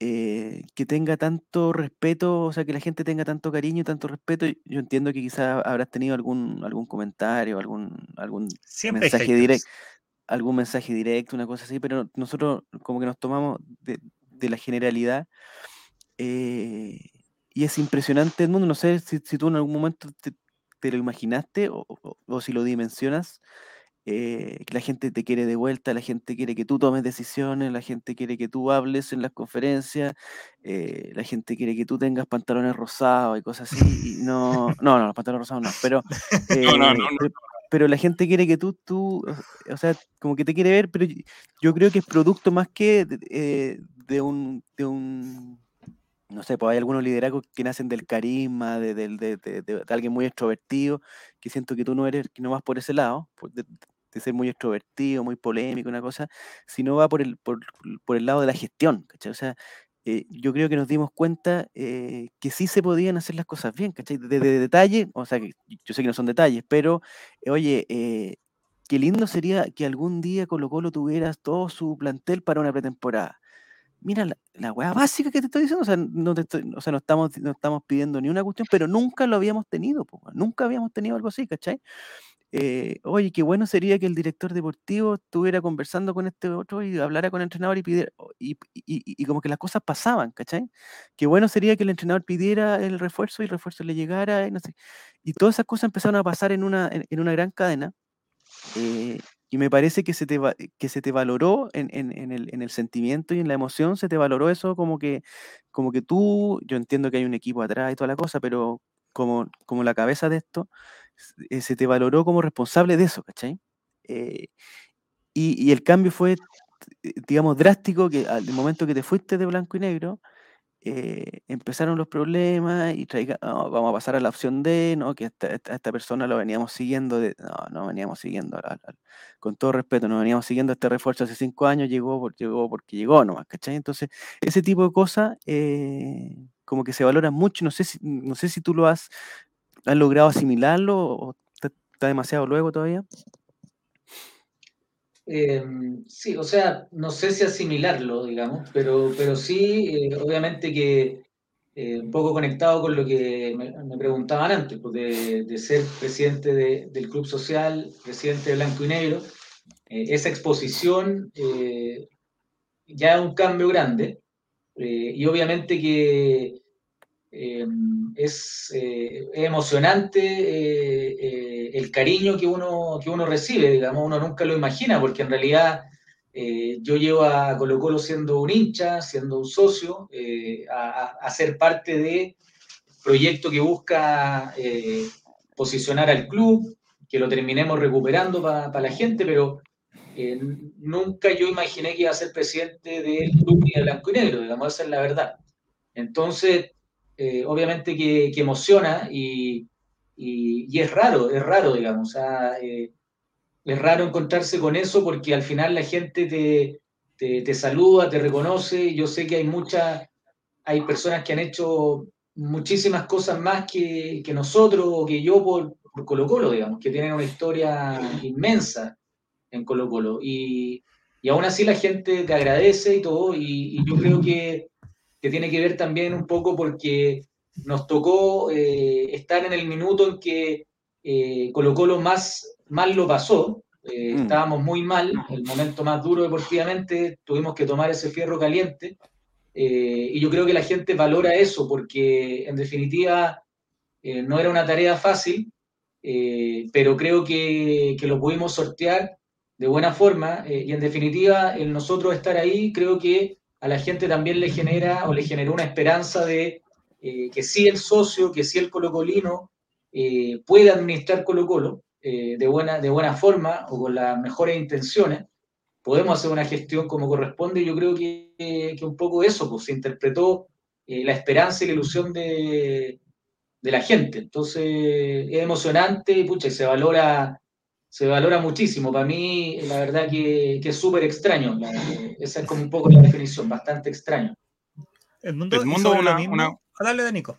eh, que tenga tanto respeto, o sea, que la gente tenga tanto cariño y tanto respeto. Yo entiendo que quizás habrás tenido algún, algún comentario, algún, algún Siempre mensaje directo, algún mensaje directo, una cosa así, pero nosotros como que nos tomamos de, de la generalidad. eh, y es impresionante el mundo. No sé si, si tú en algún momento te, te lo imaginaste o, o si lo dimensionas, eh, que la gente te quiere de vuelta, la gente quiere que tú tomes decisiones, la gente quiere que tú hables en las conferencias, eh, la gente quiere que tú tengas pantalones rosados y cosas así. Y no, no, no, los pantalones rosados no, pero, eh, pero, la gente quiere que tú, tú, o sea, como que te quiere ver, pero yo creo que es producto más que de, un, de un no sé, pues hay algunos liderazgos que nacen del carisma, de, de, alguien muy extrovertido, que siento que tú no eres, que no vas por ese lado, de ser muy extrovertido, muy polémico, una cosa, sino va por el, por, el lado de la gestión, ¿cachai? O sea, eh, yo creo que nos dimos cuenta eh, que sí se podían hacer las cosas bien, ¿cachai? De, detalle, o sea, que yo sé que no son detalles, pero, eh, oye, qué lindo sería que algún día Colo Colo tuvieras todo su plantel para una pretemporada. Mira, la, la weá básica que te estoy diciendo, o sea, no, o sea, no, estamos, no estamos pidiendo ni una cuestión, pero nunca lo habíamos tenido, nunca habíamos tenido algo así, ¿cachai? Eh, oye, qué bueno sería que el director deportivo estuviera conversando con este otro y hablara con el entrenador y pidiera, y, como que las cosas pasaban, ¿cachai? Qué bueno sería que el entrenador pidiera el refuerzo y el refuerzo le llegara, y no sé. Y todas esas cosas empezaron a pasar en una, en, una gran cadena. Eh, y me parece que se te, que se te valoró en, en, el, en, el, sentimiento y en la emoción, se te valoró eso como que, como que tú, yo entiendo que hay un equipo atrás y toda la cosa, pero como, como la cabeza de esto, eh, se te valoró como responsable de eso, ¿cachai? Eh, y, el cambio fue, eh, digamos, drástico, que al momento que te fuiste de blanco y negro, empezaron los problemas y traiga, vamos a pasar a la opción D, ¿no? que esta, esta, persona lo veníamos siguiendo, no, no veníamos siguiendo, con todo respeto, no veníamos siguiendo este refuerzo hace cinco años, llegó, llegó porque llegó nomás, ¿cachai? Entonces, ese tipo de cosas como que se valoran mucho, no sé si, no sé si tú lo has ¿Has logrado asimilarlo o está demasiado luego todavía? Em, sí, o sea, no sé si asimilarlo, digamos, pero, pero sí, eh, obviamente que eh, un poco conectado con lo que me, preguntaban antes, pues de, ser presidente del Club Social, presidente de Blanco y Negro, eh, esa exposición ya es un cambio grande y obviamente que Em, es, eh, emocionante eh, eh, el cariño que uno, que uno recibe, digamos, uno nunca lo imagina, porque en realidad yo llevo a Colo Colo siendo un hincha, siendo un socio, a, ser parte de proyecto que busca posicionar al club, que lo terminemos recuperando para la gente, pero nunca yo imaginé que iba a ser presidente del club ni de blanco y negro, digamos, esa es la verdad. Entonces, eh, obviamente que, emociona y, es raro, es raro, digamos. Eh, es raro encontrarse con eso porque al final la gente te, te, saluda, te reconoce. Yo sé que hay muchas, hay personas que han hecho muchísimas cosas más que, nosotros o que yo por, por, Colo Colo, digamos, que tienen una historia inmensa en Colo Colo. Y, y aún así la gente te agradece y todo. y yo creo que que tiene que ver también un poco porque nos tocó eh, estar en el minuto en que eh, Colo Colo más mal lo pasó, eh, mm. estábamos muy mal, el momento más duro deportivamente, tuvimos que tomar ese fierro caliente, y yo creo que la gente valora eso porque en definitiva no era una tarea fácil, pero creo que, que, lo pudimos sortear de buena forma, y en definitiva el nosotros estar ahí creo que a la gente también le genera o le generó una esperanza de eh, que si el socio, que si el colocolino eh, puede administrar Colo Colo eh, de, buena, de buena forma o con las mejores intenciones, podemos hacer una gestión como corresponde. Yo creo que, que un poco eso, pues se interpretó la esperanza y la ilusión de, de la gente. Entonces es emocionante, y pucha, se valora se valora muchísimo. Para mí, la verdad que, es súper extraño. esa es como un poco la definición, bastante extraño. El mundo, una, una, ah, dale, de Nico,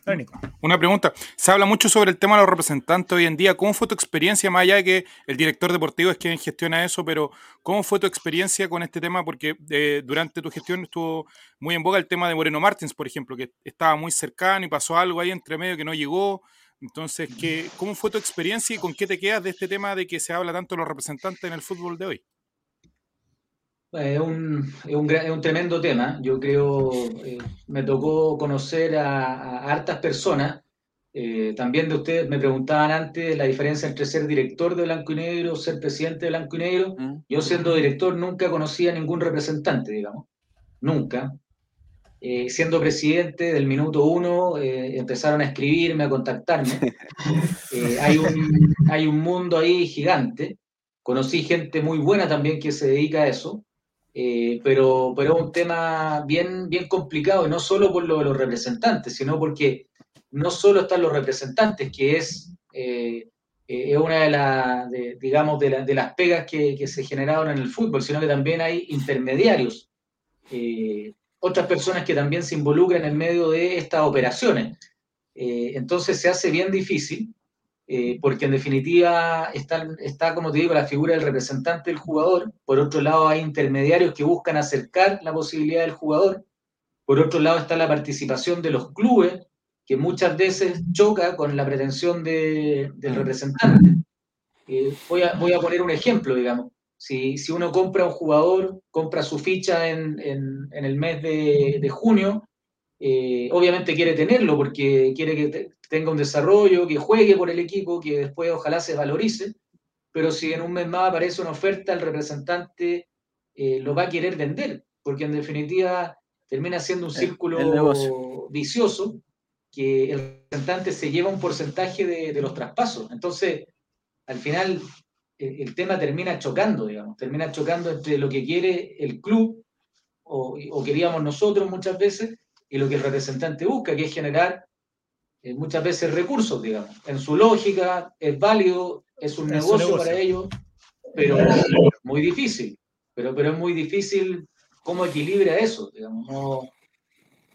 Una pregunta. Se habla mucho sobre el tema de los representantes hoy en día. ¿Cómo fue tu experiencia, más allá de que el director deportivo es quien gestiona eso, pero cómo fue tu experiencia con este tema? Porque eh, durante tu gestión estuvo muy en boga el tema de Moreno Martins, por ejemplo, que estaba muy cercano y pasó algo ahí entre medio que no llegó. Entonces, ¿qué, ¿cómo fue tu experiencia y con qué te quedas de este tema de que se habla tanto de los representantes en el fútbol de hoy? Es un, es un, es un tremendo tema. Yo creo, eh, me tocó conocer a, hartas personas Eh, también de ustedes me preguntaban antes la diferencia entre ser director de Blanco y Negro, ser presidente de Blanco y Negro. Mm. Yo siendo director nunca conocía a ningún representante, digamos. Nunca. Eh, siendo presidente del minuto uno, eh, empezaron a escribirme, a contactarme. Eh, hay, un, hay un mundo ahí gigante. Conocí gente muy buena también que se dedica a eso, pero, pero es un tema bien, bien complicado, y no solo por lo de los representantes, sino porque no solo están los representantes, que es, es una de, las digamos, de, la- de las pegas que, que se generaron en el fútbol, sino que también hay intermediarios, eh, otras personas que también se involucran en medio de estas operaciones. Eh, entonces se hace bien difícil, eh, porque en definitiva está, está, como te digo, la figura del representante del jugador, por otro lado hay intermediarios que buscan acercar la posibilidad del jugador, por otro lado está la participación de los clubes, que muchas veces choca con la pretensión de- del representante. Eh, voy, a, voy a poner un ejemplo, digamos. Si, si uno compra un jugador, compra su ficha en, en- en el mes de, de junio, eh, obviamente quiere tenerlo porque quiere que te- tenga un desarrollo, que juegue por el equipo, que después ojalá se valorice, pero si en un mes más aparece una oferta, el representante eh, lo va a querer vender, porque en definitiva termina siendo un El- el círculo vicioso que el representante se lleva un porcentaje de, de los traspasos. Entonces, al final, el, el tema termina chocando, digamos, termina chocando entre lo que quiere el club o, o queríamos nosotros muchas veces y lo que el representante busca, que es generar eh, muchas veces recursos, digamos. En su lógica es válido, es un negocio, negocio. para ellos, pero muy difícil. Pero, pero es muy difícil cómo equilibra eso, digamos. No,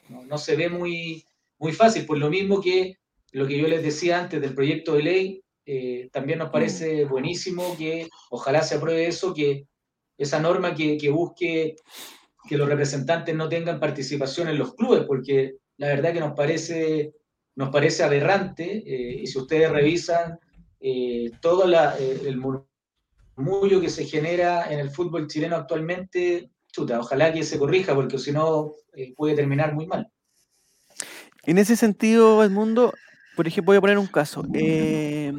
no, no se ve muy, muy fácil, por lo mismo que lo que yo les decía antes del proyecto de ley, eh, también nos parece buenísimo que ojalá se apruebe eso, que esa norma que, que busque que los representantes no tengan participación en los clubes, porque la verdad que nos parece, nos parece aberrante, eh, y si ustedes revisan eh, todo la, eh, el murmullo que se genera en el fútbol chileno actualmente, chuta, ojalá que se corrija, porque si no eh, puede terminar muy mal. En ese sentido, Edmundo, por ejemplo, voy a poner un caso. eh,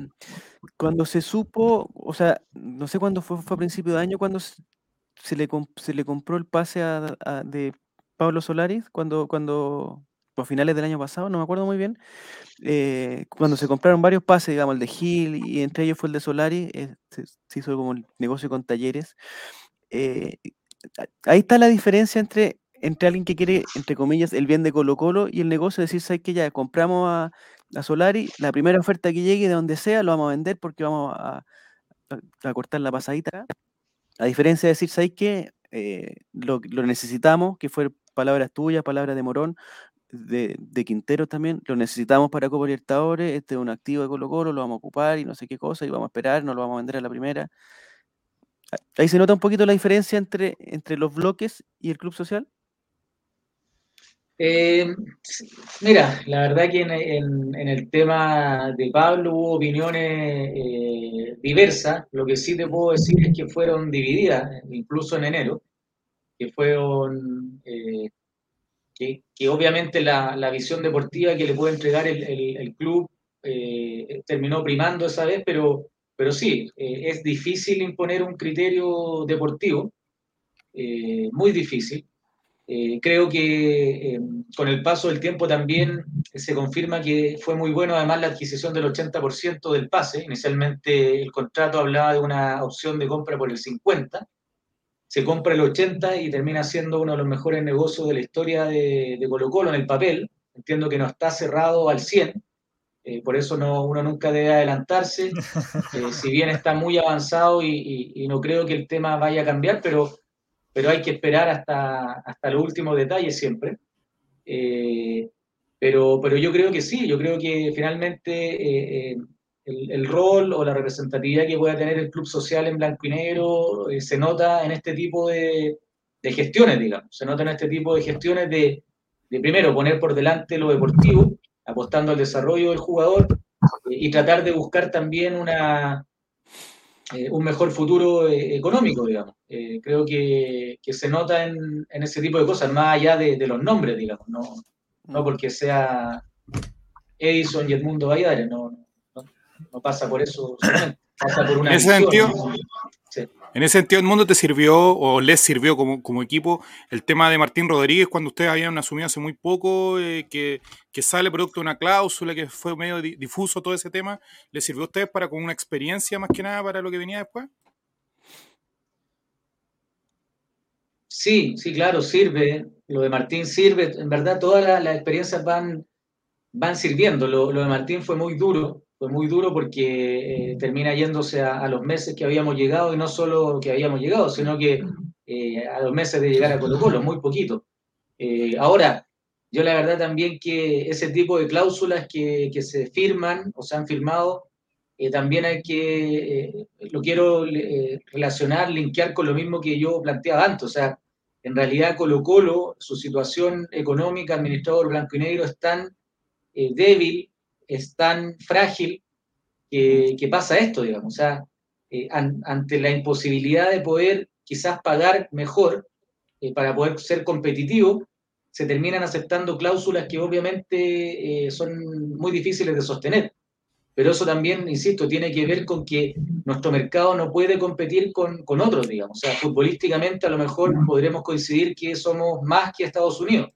cuando se supo, o sea, no sé cuándo fue, fue a principio de año, cuando se, se le, comp- se le compró el pase a- a- de Pablo Solari, cuando, cuando, a finales del año pasado, no me acuerdo muy bien, eh, cuando se compraron varios pases, digamos, el de Gil y entre ellos fue el de Solari, eh, se, se hizo como el negocio con talleres. eh, ahí está la diferencia entre, entre alguien que quiere, entre comillas, el bien de Colo Colo y el negocio de decir, ¿sabes que Ya compramos a, a Solari, la primera oferta que llegue de donde sea lo vamos a vender porque vamos a, a- cortar la pasadita. A diferencia de decir, ¿sabes qué? Eh, lo, lo necesitamos, que fue palabras tuyas, palabras de Morón, de, de Quintero también, lo necesitamos para Copa Libertadores, este es un activo de Colo Colo, lo vamos a ocupar y no sé qué cosa, y vamos a esperar, no lo vamos a vender a la primera. Ahí se nota un poquito la diferencia entre, entre los bloques y el club social. Eh, mira, la verdad que en, el tema de Pablo hubo opiniones eh, diversas. Lo que sí te puedo decir es que fueron divididas, incluso en enero, que fueron, eh, que, que obviamente la, la visión deportiva que le puede entregar el, el- club eh, terminó primando esa vez, pero, pero sí, es difícil imponer un criterio deportivo, muy difícil. Eh, creo que eh, con el paso del tiempo también se confirma que fue muy bueno además la adquisición del 80% del pase. Inicialmente el contrato hablaba de una opción de compra por el 50%. Se compra el 80% y termina siendo uno de los mejores negocios de la historia de, de Colo Colo en el papel. Entiendo que no está cerrado al 100%. eh, por eso no, uno nunca debe adelantarse. Eh, si bien está muy avanzado y, y- y no creo que el tema vaya a cambiar, pero pero hay que esperar hasta, hasta los últimos detalles siempre. Eh, pero, pero yo creo que sí, yo creo que finalmente eh, eh, el, rol o la representatividad que pueda tener el club social en blanco y negro se nota en este tipo de, gestiones, digamos, se nota en este tipo de gestiones de, primero poner por delante lo deportivo, apostando al desarrollo del jugador y tratar de buscar también una, eh, un mejor futuro eh, económico, digamos. Eh, creo que, que se nota en, en ese tipo de cosas, más allá de, de los nombres, digamos, no, no porque sea Edison y Edmundo Valladares, no, no, pasa por eso pasa por una en ese sentido, en ese sentido, el mundo te sirvió o les sirvió como, como, equipo el tema de Martín Rodríguez cuando ustedes habían asumido hace muy poco eh, que, que, sale producto de una cláusula que fue medio difuso todo ese tema. ¿Les sirvió a ustedes para con una experiencia más que nada para lo que venía después? Sí, sí, claro, sirve. Lo de Martín sirve. En verdad, todas las, experiencias van, van sirviendo. Lo, de Martín fue muy duro, fue muy duro porque eh, termina yéndose a, los meses que habíamos llegado y no solo que habíamos llegado, sino que eh, a los meses de llegar a Colo Colo, muy poquito. Eh, ahora, yo la verdad también que ese tipo de cláusulas que, que se firman o se han firmado, también hay que, lo quiero relacionar, linkear con lo mismo que yo planteaba antes, o sea, en realidad Colo Colo, su situación económica, administrador blanco y negro, es tan eh, débil, es tan frágil, que, pasa esto, digamos. O sea, eh, ante la imposibilidad de poder quizás pagar mejor eh, para poder ser competitivo, se terminan aceptando cláusulas que obviamente son muy difíciles de sostener. Pero eso también, insisto, tiene que ver con que nuestro mercado no puede competir con, con otros, digamos. O sea, futbolísticamente a lo mejor podremos coincidir que somos más que Estados Unidos,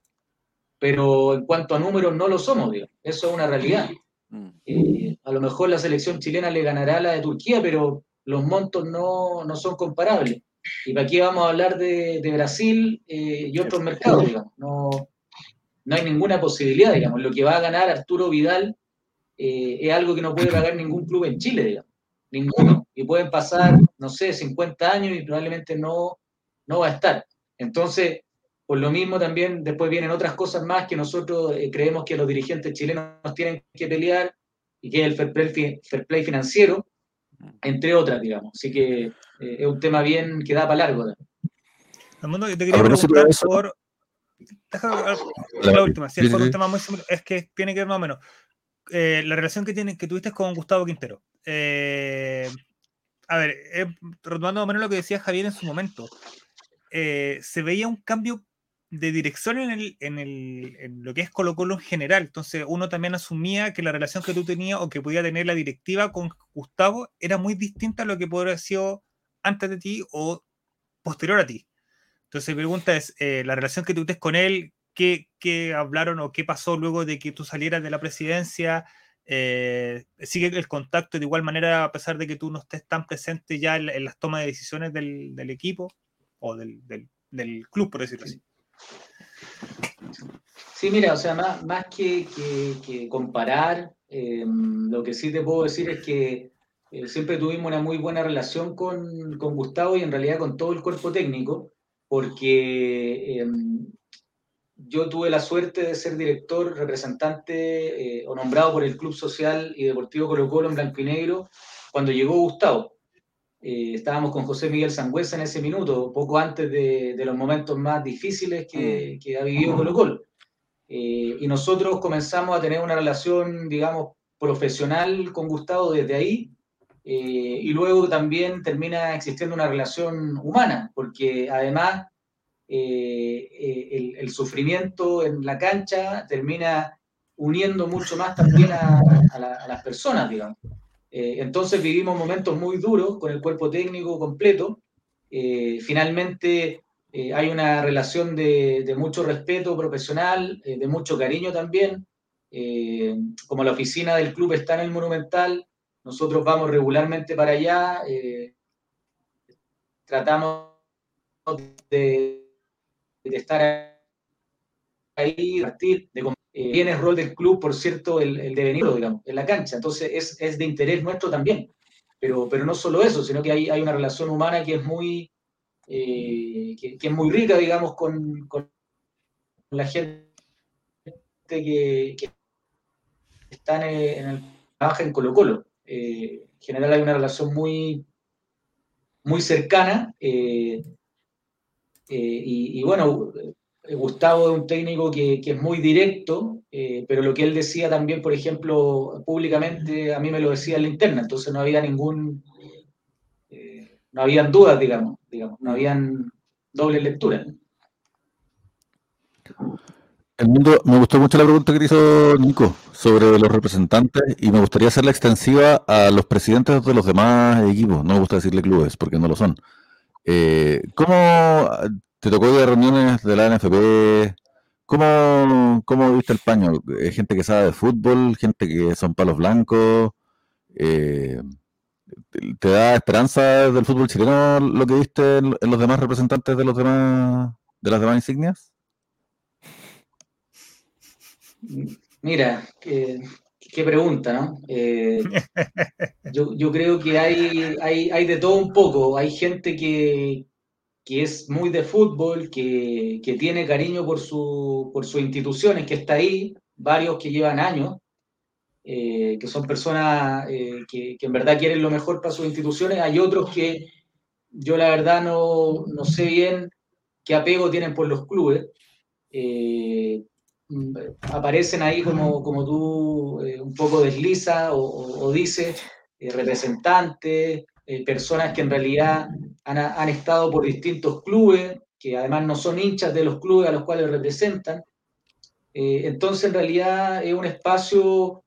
pero en cuanto a números no lo somos, digamos. Eso es una realidad. Mm. Eh, a lo mejor la selección chilena le ganará a la de Turquía, pero los montos no, no son comparables. Y para aquí vamos a hablar de, de Brasil eh, y otros mercados, digamos. No, no hay ninguna posibilidad, digamos. Lo que va a ganar Arturo Vidal eh, es algo que no puede pagar ningún club en Chile, digamos. Ninguno. Y pueden pasar, no sé, 50 años y probablemente no, no va a estar. Entonces, por lo mismo también después vienen otras cosas más que nosotros eh, creemos que los dirigentes chilenos tienen que pelear y que es el fair play, fair play financiero, entre otras, digamos. Así que eh, es un tema bien que da para largo. mundo, te quería preguntar por... la última, si es un tema muy es que tiene que ver más o menos. Eh, la relación que, tiene, que tuviste con Gustavo Quintero. Eh, a ver, eh, retomando más o menos lo que decía Javier en su momento, se veía un cambio de dirección en, el, en, el, en, lo que es Colo Colo en general. Entonces uno también asumía que la relación que tú tenías o que podía tener la directiva con Gustavo era muy distinta a lo que podría haber sido antes de ti o posterior a ti. Entonces mi pregunta es, la relación que tú tienes con él, qué, hablaron o qué pasó luego de que tú salieras de la presidencia. Eh, sigue el contacto de igual manera a pesar de que tú no estés tan presente ya en, las tomas de decisiones del, equipo o del, club, por decirlo así. Sí, mira, o sea, más, que, comparar, em, lo que sí te puedo decir es que eh, siempre tuvimos una muy buena relación con, Gustavo y en realidad con todo el cuerpo técnico, porque em, yo tuve la suerte de ser director, representante eh, o nombrado por el Club Social y Deportivo Colo Colo en blanco y negro cuando llegó Gustavo. Eh, estábamos con José Miguel Sangüesa en ese minuto, poco antes de, los momentos más difíciles que, mm. ha vivido Colo Colo. Eh, y nosotros comenzamos a tener una relación, digamos, profesional con Gustavo desde ahí. y luego también termina existiendo una relación humana, porque además eh, eh, el, sufrimiento en la cancha termina uniendo mucho más también a, las personas, digamos. Eh, entonces vivimos momentos muy duros con el cuerpo técnico completo. finalmente hay una relación de, mucho respeto profesional, de mucho cariño también. como la oficina del club está en el Monumental, nosotros vamos regularmente para allá, tratamos de, de estar ahí, partir, de eh, el rol del club, por cierto, el, el devenir, digamos, en la cancha. Entonces es, es, de interés nuestro también. Pero, pero no solo eso, sino que hay, hay una relación humana que es muy, eh, que, es muy rica, digamos, con, con la gente que, que está en el, trabaja en Colo Colo. Eh, en general hay una relación muy, muy cercana. Eh, eh, y, bueno, Gustavo es un técnico que, es muy directo, eh, pero lo que él decía también, por ejemplo, públicamente, a mí me lo decía en la interna, entonces no había ningún, no habían dudas, digamos, digamos, no habían doble lectura. El mundo, me gustó mucho la pregunta que hizo Nico sobre los representantes y me gustaría hacerla extensiva a los presidentes de los demás equipos. No me gusta decirle clubes porque no lo son. Eh, ¿Cómo te tocó de reuniones de la NFP? ¿Cómo, ¿Cómo viste el paño? Eh, ¿Gente que sabe de fútbol? ¿Gente que son palos blancos? Eh, ¿Te da esperanza del fútbol chileno lo que viste en, los demás representantes de los demás de las demás insignias? Mira, qué, pregunta, ¿no? Eh, yo, creo que hay, hay, de todo un poco. Hay gente que, es muy de fútbol, que, tiene cariño por, su, por sus instituciones, que está ahí, varios que llevan años, eh, que son personas eh, que, en verdad quieren lo mejor para sus instituciones. Hay otros que yo la verdad no, no sé bien qué apego tienen por los clubes. Eh, aparecen ahí como, como tú un poco desliza o, o, dices, representantes, personas que en realidad han, han estado por distintos clubes, que además no son hinchas de los clubes a los cuales representan. entonces, en realidad es un espacio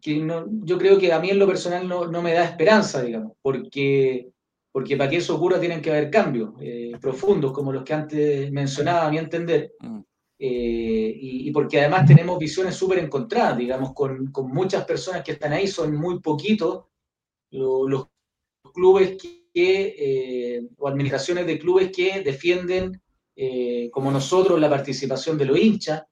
que no, yo creo que a mí en lo personal no, no me da esperanza, digamos, porque, porque para que eso ocurra tienen que haber cambios eh, profundos, como los que antes mencionaba, a mi entender. Mm. Eh, y, porque además tenemos visiones súper encontradas, digamos, con, con, muchas personas que están ahí, son muy poquitos los, clubes que, eh, o administraciones de clubes que defienden, como nosotros, la participación de los hinchas,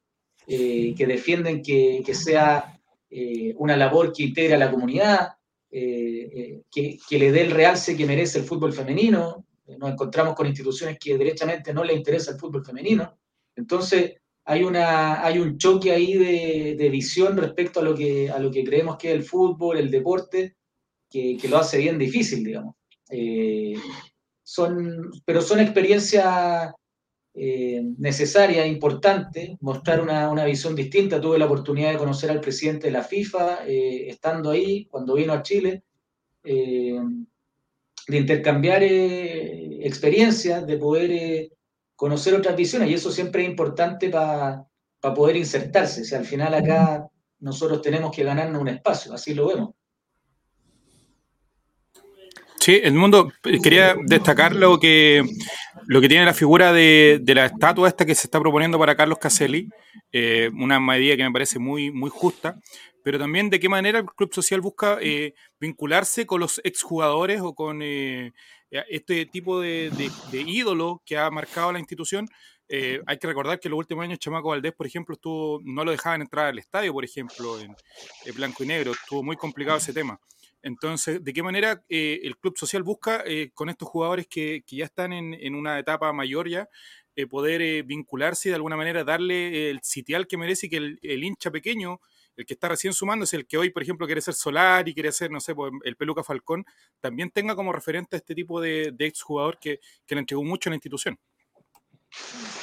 que defienden que, que sea eh, una labor que integre a la comunidad, eh, eh, que, que, le dé el realce que merece el fútbol femenino. Nos encontramos con instituciones que derechamente no le interesa el fútbol femenino. Entonces, hay, una, hay un choque ahí de, de visión respecto a lo, que, a lo que creemos que es el fútbol, el deporte, que, que lo hace bien difícil, digamos. son, pero son experiencias eh, necesaria, importante, mostrar una, una, visión distinta. Tuve la oportunidad de conocer al presidente de la FIFA, eh, estando ahí cuando vino a Chile, eh, de intercambiar experiencias, de poder conocer otras visiones, y eso siempre es importante para poder insertarse. Si al final acá nosotros tenemos que ganarnos un espacio, así lo vemos. Sí, el mundo, quería destacar lo que lo que tiene la figura de, la estatua esta que se está proponiendo para Carlos Caselli, eh, una medida que me parece muy, muy justa, pero también de qué manera el Club Social busca eh, vincularse con los exjugadores o con eh, este tipo de, ídolo que ha marcado la institución. hay que recordar que en los últimos años Chamaco Valdés, por ejemplo, estuvo, no lo dejaban entrar al estadio, por ejemplo, en blanco y negro, estuvo muy complicado ese tema. Entonces, ¿de qué manera eh, el club social busca eh, con estos jugadores que, ya están en, una etapa mayor ya, eh, poder vincularse y de alguna manera darle el sitial que merece y que el, hincha pequeño, el que está recién sumando, es el que hoy, por ejemplo, quiere ser Solar y quiere ser, no sé, pues, el Peluca Falcón, también tenga como referente a este tipo de, exjugador que, que le entregó mucho a la institución?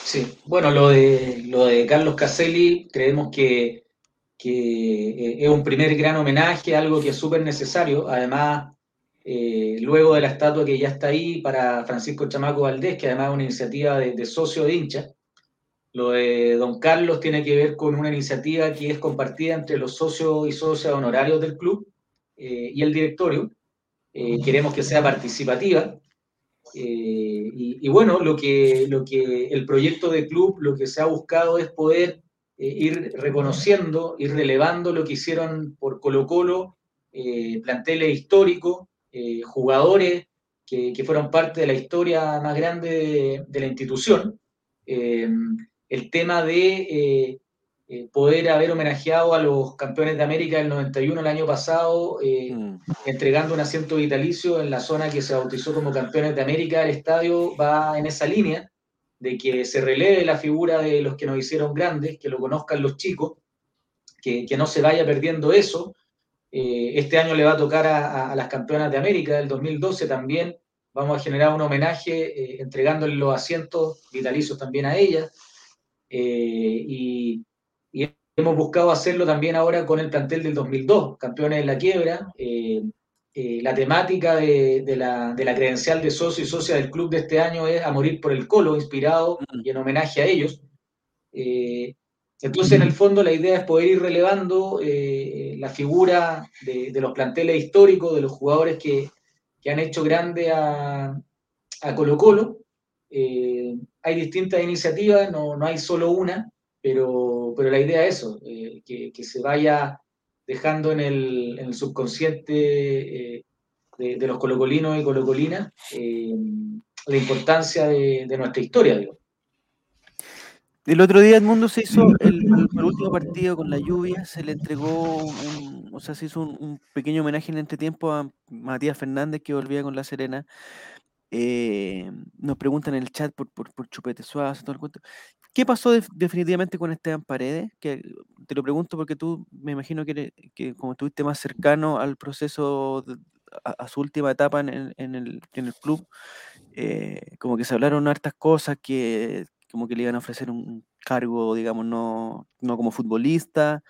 Sí, bueno, lo de, lo de Carlos Caselli, creemos que que eh, es un primer gran homenaje, algo que es súper necesario. Además, eh, luego de la estatua que ya está ahí para Francisco Chamaco Valdés, que además es una iniciativa de, socio de hincha, lo de Don Carlos tiene que ver con una iniciativa que es compartida entre los socios y socias honorarios del club eh, y el directorio. queremos que sea participativa. Y, y, bueno, lo que, lo que el proyecto de club, lo que se ha buscado es poder eh, ir reconociendo, ir relevando lo que hicieron por Colo Colo, eh, planteles históricos, eh, jugadores que, fueron parte de la historia más grande de, la institución. el tema de poder haber homenajeado a los campeones de América del 91 el año pasado, mm. entregando un asiento vitalicio en la zona que se bautizó como campeones de América, el estadio va en esa línea de que se releve la figura de los que nos hicieron grandes, que lo conozcan los chicos, que, no se vaya perdiendo eso. Eh, este año le va a tocar a, las campeonas de América del 2012 también. Vamos a generar un homenaje eh, entregándole los asientos vitalicios también a ellas. Eh, y, hemos buscado hacerlo también ahora con el plantel del 2002, campeones de la quiebra. La temática de, la, credencial de socio y socia del club de este año es A Morir por el Colo, inspirado mm. y en homenaje a ellos. Eh, entonces, en el fondo, la idea es poder ir relevando la figura de, los planteles históricos, de los jugadores que, han hecho grande a, Colo Colo. hay distintas iniciativas, no, no, hay solo una, pero, pero la idea es eso, que, que, se vaya dejando en el, en el subconsciente de, los colocolinos y colocolinas eh, la importancia de, nuestra historia. Digo. El otro día el mundo se hizo el, último partido con la lluvia, se le entregó, un, o sea, se hizo un, pequeño homenaje en este tiempo a Matías Fernández que volvía con La Serena. Eh, nos preguntan en el chat por, por, por Chupete Suárez, todo el cuento. ¿Qué pasó definitivamente con Esteban Paredes? Que te lo pregunto porque tú me imagino que, que como estuviste más cercano al proceso a, su última etapa en en el, en el club, eh, como que se hablaron hartas cosas que como que le iban a ofrecer un cargo, digamos, no, no como futbolista.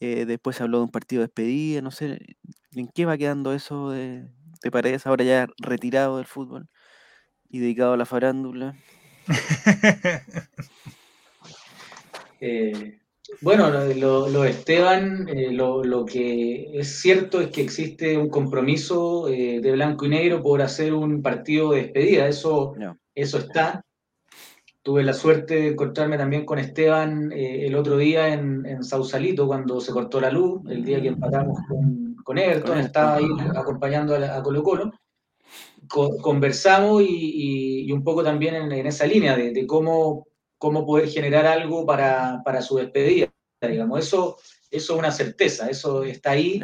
Eh, después se habló de un partido de despedida, no sé, ¿en qué va quedando eso de, de Paredes ahora ya retirado del fútbol y dedicado a la farándula? eh, bueno, lo, Esteban, eh, lo, que es cierto es que existe un compromiso eh, de blanco y negro por hacer un partido de despedida, eso, eso está. Tuve la suerte de encontrarme también con Esteban eh, el otro día en, Sausalito cuando se cortó la luz, el día que empatamos con, con Everton, estaba ahí acompañando a, Colo Colo. conversamos y, un poco también en, esa línea de cómo cómo poder generar algo para, su despedida, digamos. Eso, eso es una certeza, eso está ahí.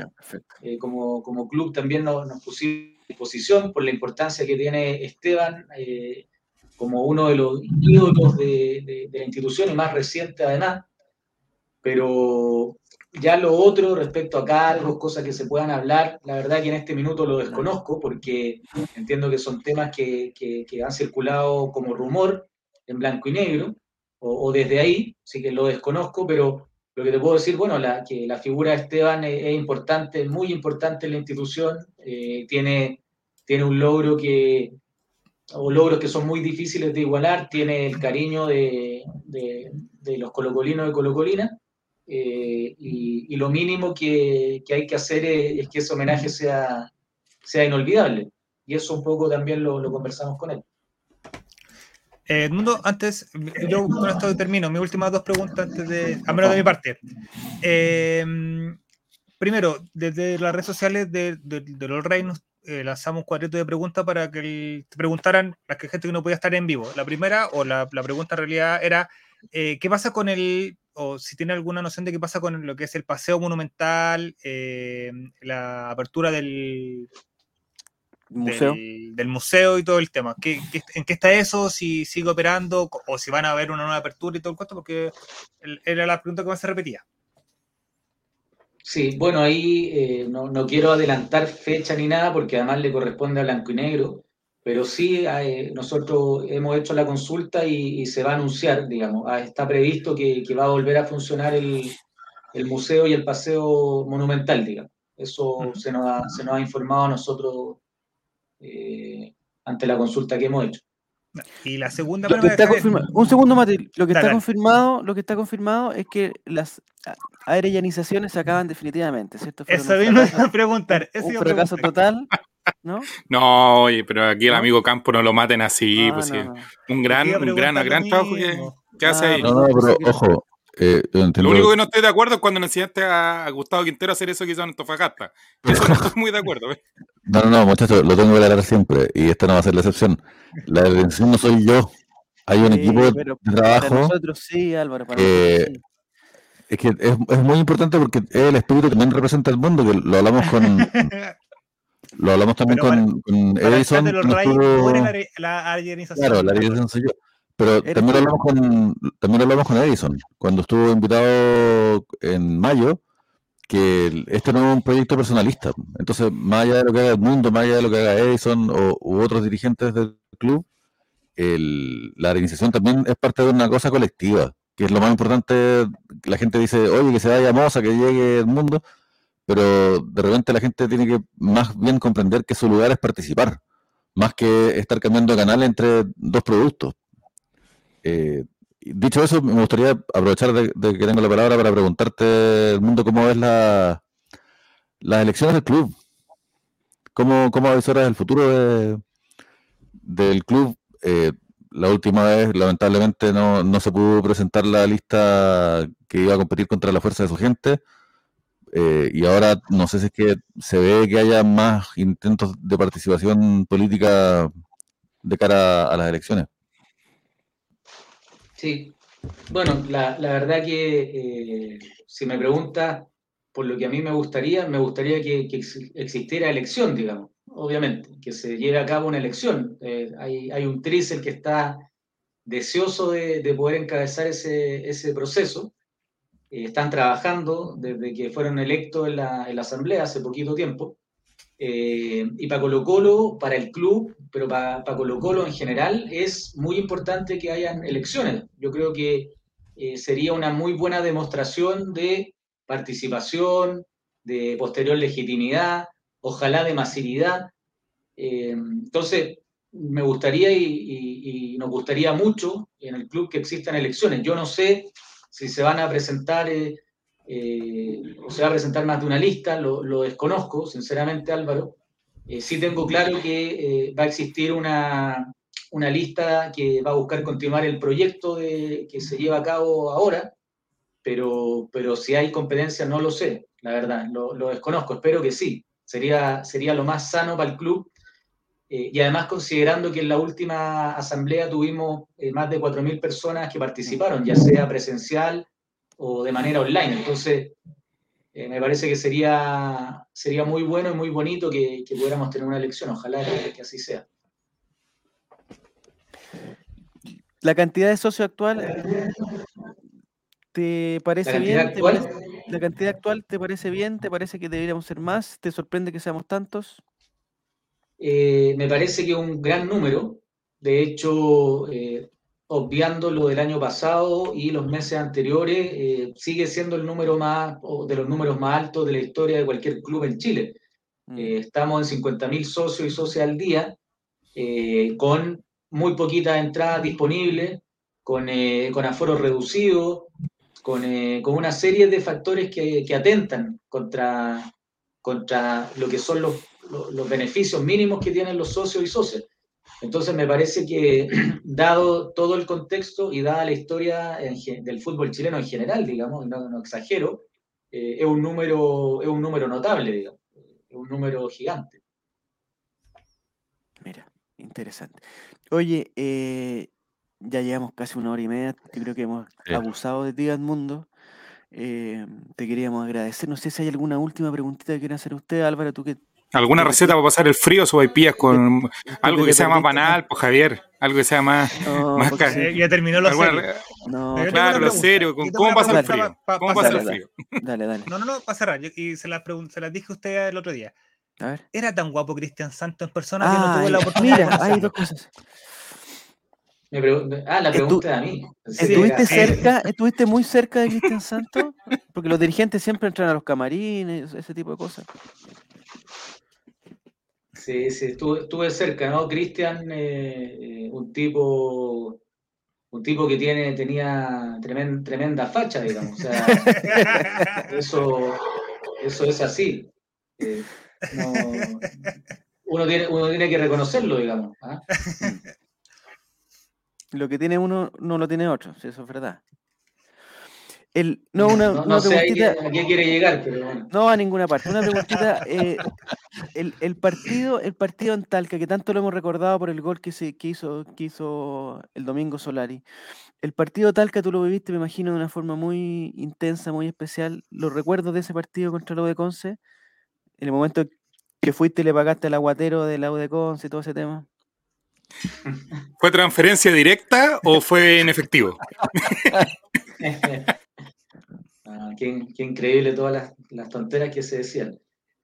Eh, como, club también nos, pusimos a disposición por la importancia que tiene Esteban eh, como uno de los ídolos de, la institución y más reciente además. Pero ya lo otro respecto a cargos, cosas que se puedan hablar, la verdad que en este minuto lo desconozco porque entiendo que son temas que, que han circulado como rumor en blanco y negro o, desde ahí, sí que lo desconozco, pero lo que te puedo decir, bueno, la, que la figura de Esteban es, importante, muy importante en la institución, eh, tiene, tiene un logro que, o logros que son muy difíciles de igualar, tiene el cariño de, de, los colocolinos y colocolinas, eh, y, lo mínimo que, que hay que hacer es, que ese homenaje sea, sea inolvidable. Y eso un poco también lo, lo conversamos con él. Eh, Edmundo, antes, yo con esto termino. Mis últimas dos preguntas antes de, a menos de mi parte. Eh, primero, desde las redes sociales de, los reinos eh, lanzamos un cuadrito de preguntas para que te preguntaran la que gente que no podía estar en vivo. La primera, o la, la pregunta en realidad era, ¿qué pasa con el, o si tiene alguna noción de qué pasa con lo que es el paseo monumental, la apertura del, museo. Del, museo y todo el tema. ¿Qué, en qué está eso? ¿Si sigue operando? ¿O si van a haber una nueva apertura y todo el cuento? Porque era la pregunta que más se repetía. Sí, bueno, ahí eh, no, quiero adelantar fecha ni nada porque además le corresponde a blanco y negro, pero sí eh, nosotros hemos hecho la consulta y, se va a anunciar, digamos, ah, está previsto que, va a volver a funcionar el, museo y el paseo monumental, digamos. Eso se, nos ha, se nos ha informado a nosotros eh, ante la consulta que hemos hecho. Y la segunda Un segundo, Mati. Lo que está confirmado, lo que está confirmado es que las aerellanizaciones se acaban definitivamente, ¿cierto? Eso mismo a preguntar. Un, fracaso total. ¿No? No, oye, pero aquí el amigo Campo no lo maten así, pues Un gran, un gran, gran trabajo que, hace ahí. No, no, pero ojo, eh, lo único que no estoy de acuerdo es cuando le enseñaste a Gustavo Quintero a hacer eso que hizo en Antofagasta. Eso no estoy muy de acuerdo. No, no, no, muchachos, lo tengo que aclarar siempre y esta no va a ser la excepción. La excepción no soy yo. Hay un equipo de trabajo. nosotros sí, Álvaro. es que es, es, muy importante porque el espíritu también representa el mundo, que lo hablamos con. lo hablamos también con, con Edison. la, la, claro, la arianización soy yo. Pero también lo, hablamos con, también lo hablamos con Edison, cuando estuvo invitado en mayo, que este no es un proyecto personalista. Entonces, más allá de lo que haga el mundo, más allá de lo que haga Edison o, u otros dirigentes del club, el, la organización también es parte de una cosa colectiva, que es lo más importante. La gente dice, oye, que se vaya Moza, que llegue el mundo, pero de repente la gente tiene que más bien comprender que su lugar es participar, más que estar cambiando de canal entre dos productos. Eh, dicho eso, me gustaría aprovechar de, que tengo la palabra para preguntarte, el mundo, cómo ves la, las elecciones del club. ¿Cómo, cómo avisoras el futuro del club? Eh, la última vez, lamentablemente, no, no, se pudo presentar la lista que iba a competir contra la fuerza de su gente. Eh, y ahora no sé si es que se ve que haya más intentos de participación política de cara a las elecciones. Sí, bueno, la, la verdad que eh, si me pregunta por lo que a mí me gustaría, me gustaría que, existiera elección, digamos, obviamente, que se lleve a cabo una elección. Eh, hay, hay, un trícer que está deseoso de, de poder encabezar ese, ese proceso. Eh, están trabajando desde que fueron electos en la, en la Asamblea hace poquito tiempo. Eh, y para Colo Colo, para el club, pero para, para, Colo Colo en general, es muy importante que hayan elecciones. Yo creo que eh, sería una muy buena demostración de participación, de posterior legitimidad, ojalá de masividad. Entonces, me gustaría y, y, nos gustaría mucho en el club que existan elecciones. Yo no sé si se van a presentar eh, o se va a presentar más de una lista, lo, desconozco, sinceramente Álvaro. Eh, sí tengo claro que eh, va a existir una, una, lista que va a buscar continuar el proyecto de, que se lleva a cabo ahora, pero, pero si hay competencia no lo sé, la verdad, lo, lo desconozco, espero que sí, sería, sería lo más sano para el club. Y además considerando que en la última asamblea tuvimos más de 4.000 personas que participaron, ya sea presencial o de manera online. Entonces, eh, me parece que sería, sería muy bueno y muy bonito que, pudiéramos tener una elección. Ojalá que, así sea. ¿La cantidad de socios actual te parece bien? ¿La cantidad actual te parece bien? ¿Te parece que deberíamos ser más? ¿Te sorprende que seamos tantos? Eh, me parece que es un gran número. De hecho, eh, obviando lo del año pasado y los meses anteriores, eh, sigue siendo el número más, de los números más altos de la historia de cualquier club en Chile. Mm. Eh, estamos en 50.000 socios y socios al día, eh, con muy poquitas entradas disponibles, con, con aforo reducido, con, con, una serie de factores que, que, atentan contra, contra lo que son los, los beneficios mínimos que tienen los socios y socias. Entonces me parece que, dado todo el contexto y dada la historia del fútbol chileno en general, digamos, no, no exagero, eh, es, un número, es un número notable, digamos, es un número gigante. Mira, interesante. Oye, eh, ya llevamos casi una hora y media, yo creo que hemos abusado de ti, Edmundo. Eh, te queríamos agradecer. No sé si hay alguna última preguntita que quiera hacer usted, Álvaro, tú que ¿Alguna receta para pasar el frío, sopaipillas con algo que sea más banal, pues Javier? Algo que sea más... más ya terminó lo serio. No, claro, lo serio. ¿Cómo pasa el frío? ¿Cómo pasa el frío? Dale, dale. No, no, no, para cerrar. y se las, se las dije a usted el otro día. A ver. ¿Era tan guapo Cristian Santos en persona que no tuvo la oportunidad Mira, hay dos cosas. ah, la pregunta a mí. ¿Estuviste cerca, estuviste muy cerca de Cristian Santos? Porque los dirigentes siempre entran a los camarines, ese tipo de cosas. Sí, sí, estuve, cerca, ¿no? Cristian, eh, eh, un tipo un tipo que tiene, tenía tremenda, facha, digamos. O sea, eso, eso es así. Eh, uno, tiene, uno tiene que reconocerlo, digamos. ¿ah? Lo que tiene uno no lo tiene otro, eso es verdad. El, no, una, no, sé a qué, quiere llegar, pero bueno. No a ninguna parte. Una preguntita. Eh, el, el, partido, el partido en Talca, que tanto lo hemos recordado por el gol que, se, que, hizo, que hizo el domingo Solari. El partido Talca tú lo viviste, me imagino, de una forma muy intensa, muy especial. Los recuerdos de ese partido contra el de Conce, en el momento que fuiste y le pagaste al aguatero del U de Conce y todo ese tema. ¿Fue transferencia directa o fue en efectivo? qué, increíble todas las, tonteras que se decían.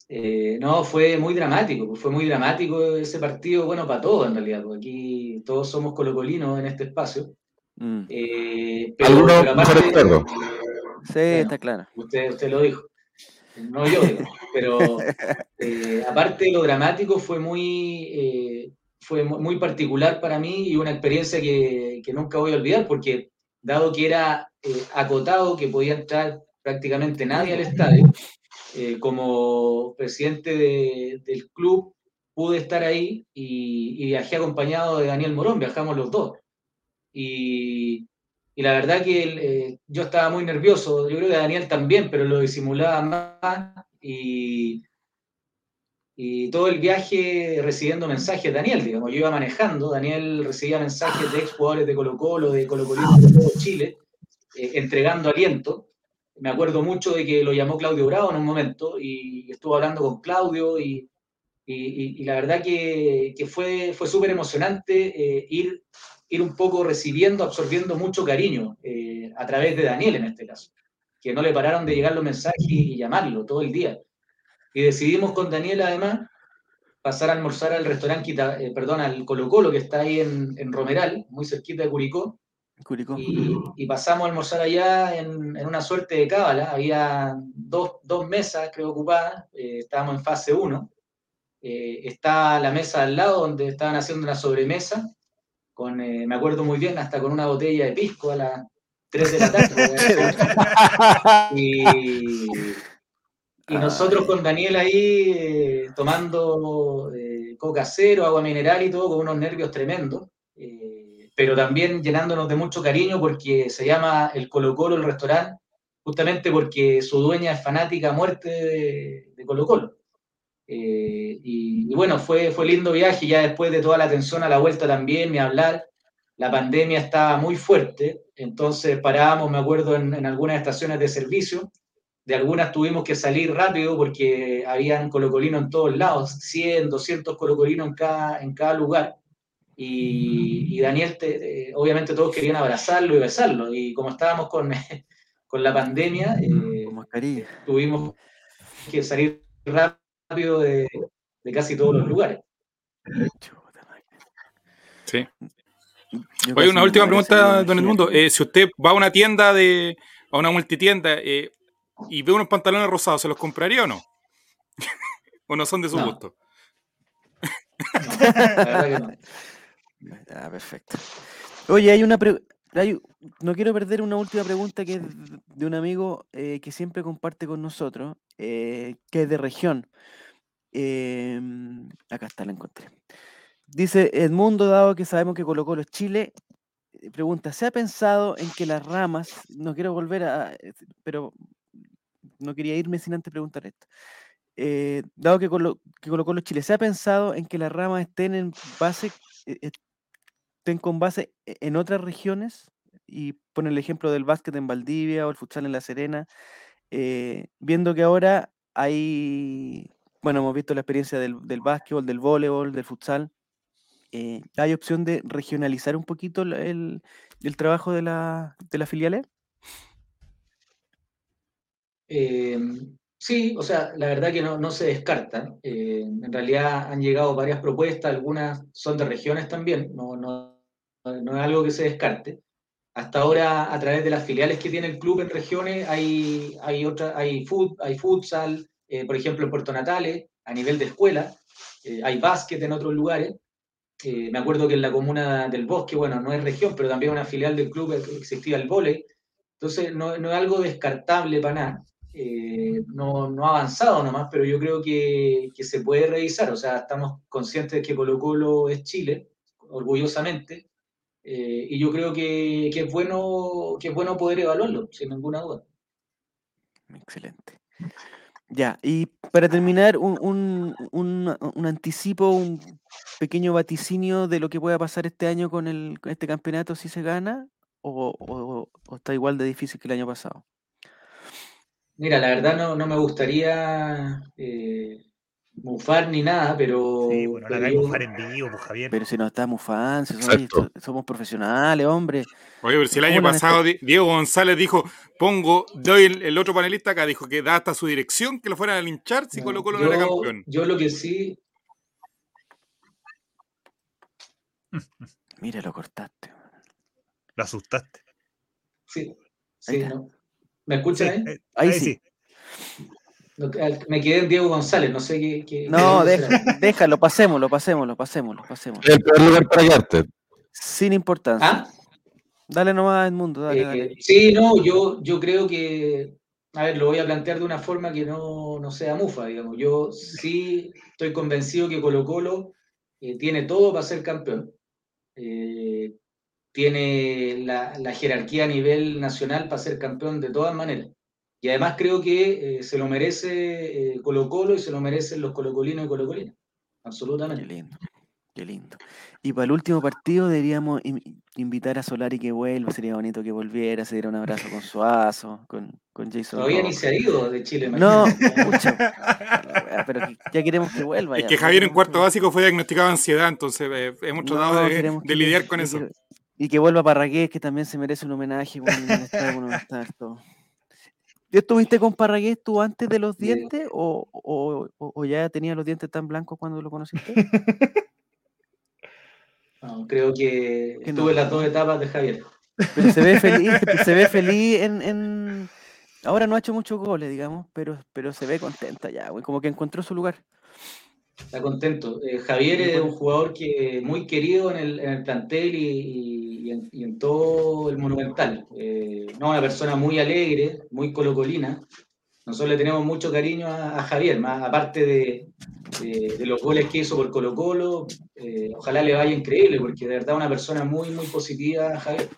Eh, no, fue muy dramático, fue muy dramático ese partido, bueno, para todos en realidad, porque aquí todos somos colocolinos en este espacio. Mm. Eh, pero, pero Sí, está claro. Usted, usted lo dijo, no yo, pero eh, aparte de lo dramático fue muy, fue muy particular para mí y una experiencia que, que nunca voy a olvidar, porque dado que era eh, acotado, que podía entrar prácticamente nadie al estadio, eh, como presidente del club pude estar ahí y, viajé acompañado de Daniel Morón, viajamos los dos. Y, la verdad que eh, yo estaba muy nervioso, yo creo que Daniel también, pero lo disimulaba más y, y todo el viaje recibiendo mensajes, de Daniel, digamos, yo iba manejando, Daniel recibía mensajes de ex jugadores de Colo Colo, de Colo Colo de todo Chile, eh, entregando aliento. Me acuerdo mucho de que lo llamó Claudio Bravo en un momento y estuvo hablando con Claudio y, y, la verdad que, que fue, fue súper emocionante eh, ir, ir un poco recibiendo, absorbiendo mucho cariño eh, a través de Daniel en este caso, que no le pararon de llegar los mensajes y llamarlo todo el día. Y decidimos con Daniel, además, pasar a almorzar al restaurante, eh, perdón, al Colo Colo, que está ahí en, en Romeral, muy cerquita de Curicó. Curicó. Y, pasamos a almorzar allá en, en una suerte de cábala. Había dos, dos mesas, creo, ocupadas. Eh, estábamos en fase 1. Eh, está la mesa al lado donde estaban haciendo una sobremesa, con, me acuerdo muy bien, hasta con una botella de pisco a las 3 de la tarde. y, y nosotros con Daniel ahí eh, tomando eh, coca cero, agua mineral y todo, con unos nervios tremendos, eh, pero también llenándonos de mucho cariño porque se llama el Colo Colo el restaurante, justamente porque su dueña es fanática a muerte de, Colo Colo. Y, bueno, fue, fue lindo viaje, ya después de toda la atención a la vuelta también, ni hablar, la pandemia estaba muy fuerte, entonces parábamos, me acuerdo, en, en algunas estaciones de servicio, de algunas tuvimos que salir rápido porque habían colocolinos en todos lados, 100, 200 colocolinos en cada, en cada lugar. Y, Daniel, obviamente todos querían abrazarlo y besarlo. Y como estábamos con, con la pandemia, eh, tuvimos que salir rápido de, casi todos los lugares. Sí. Oye, una última pregunta, don Edmundo. Eh, si usted va a una tienda de, a una multitienda, eh, y ve unos pantalones rosados, ¿se los compraría o no? ¿O no son de su gusto? Ah, perfecto. Oye, hay una no quiero perder una última pregunta que es de un amigo eh, que siempre comparte con nosotros, eh, que es de región. Em, acá está, la encontré. Dice Edmundo, dado que sabemos que Colo Colo es Chile, pregunta, ¿se ha pensado en que las ramas, no quiero volver a, pero no quería irme sin antes preguntar esto. Eh, dado que, Colo, que Colo Chile se ha pensado en que las ramas estén en base, eh, estén con base e, en otras regiones, y pone el ejemplo del básquet en Valdivia o el futsal en La Serena, eh, viendo que ahora hay, bueno, hemos visto la experiencia del, del básquetbol, del voleibol, del futsal, ¿hay opción de regionalizar un poquito el, el trabajo de, la, de las filiales? Eh, sí, o sea, la verdad que no, se descartan. Eh, en realidad han llegado varias propuestas, algunas son de regiones también, no, no, no es algo que se descarte. Hasta ahora, a través de las filiales que tiene el club en regiones, hay, hay, otra, hay, food, hay futsal, eh, por ejemplo, en Puerto Natales, a nivel de escuela, hay básquet en otros lugares. me acuerdo que en la comuna del Bosque, bueno, no es región, pero también una filial del club existía el vóley. Entonces, no, no es algo descartable para nada. Eh, no, no, ha avanzado nomás, pero yo creo que, que, se puede revisar. O sea, estamos conscientes de que Colo Colo es Chile, orgullosamente, eh, y yo creo que, que, es bueno, que es bueno poder evaluarlo, sin ninguna duda. Excelente. Ya, y para terminar, un, un, un, un, anticipo, un pequeño vaticinio de lo que pueda pasar este año con, el, este campeonato si se gana, o, o está igual de difícil que el año pasado. Mira, la verdad no, no me gustaría eh, mufar ni nada, pero. Sí, bueno, la pero mufar en vivo, pues Javier. Pero si no está mufando, somos, profesionales, hombre. Oye, pero si el año pasado Diego González dijo, pongo, doy el, otro panelista acá, dijo que da hasta su dirección que lo fueran a linchar si Colo Colo no era campeón. Yo lo que sí. Mira, lo cortaste. Lo asustaste. Sí, sí, ¿no? ¿Me escuchan ahí? Eh, ahí, sí. Me quedé en Diego González, no sé qué. no, déjalo, pasémoslo, pasémoslo, pasémoslo, pasémoslo. El peor lugar para quedarte. Sin importancia. ¿Ah? Dale nomás, Edmundo, dale, dale. Eh, sí, no, yo, yo creo que, a ver, lo voy a plantear de una forma que no, no sea mufa, digamos. Yo sí estoy convencido que Colo Colo eh, tiene todo para ser campeón. Eh, tiene la, la, jerarquía a nivel nacional para ser campeón de todas maneras. Y además creo que se lo merece Colo Colo y se lo merecen los colocolinos y colocolinas. Absolutamente. Qué lindo, qué lindo. Y para el último partido deberíamos invitar a Solari que vuelva, sería bonito que volviera, se diera un abrazo con Suazo, con, con Jason. Todavía ni se ha ido de Chile. No, pero ya queremos que vuelva. Es que Javier en cuarto básico fue diagnosticado de ansiedad, entonces eh, hemos tratado de, lidiar con eso. Y que vuelva Parragués, que también se merece un homenaje. ¿Estuviste con Parragués tú antes de los dientes o, o, o, ya tenía los dientes tan blancos cuando lo conociste? creo que, estuve en las dos etapas de Javier. Pero se ve feliz, se ve feliz en, en, Ahora no ha hecho muchos goles, digamos, pero, pero se ve contenta ya, como que encontró su lugar. Está contento. Eh, Javier es un jugador que muy querido en el, en el plantel y, en, y, en, todo el Monumental. Eh, no, una persona muy alegre, muy colocolina. Nosotros le tenemos mucho cariño a, a Javier, más aparte de, de, los goles que hizo por Colo Colo. Eh, ojalá le vaya increíble, porque de verdad una persona muy, muy positiva, Javier.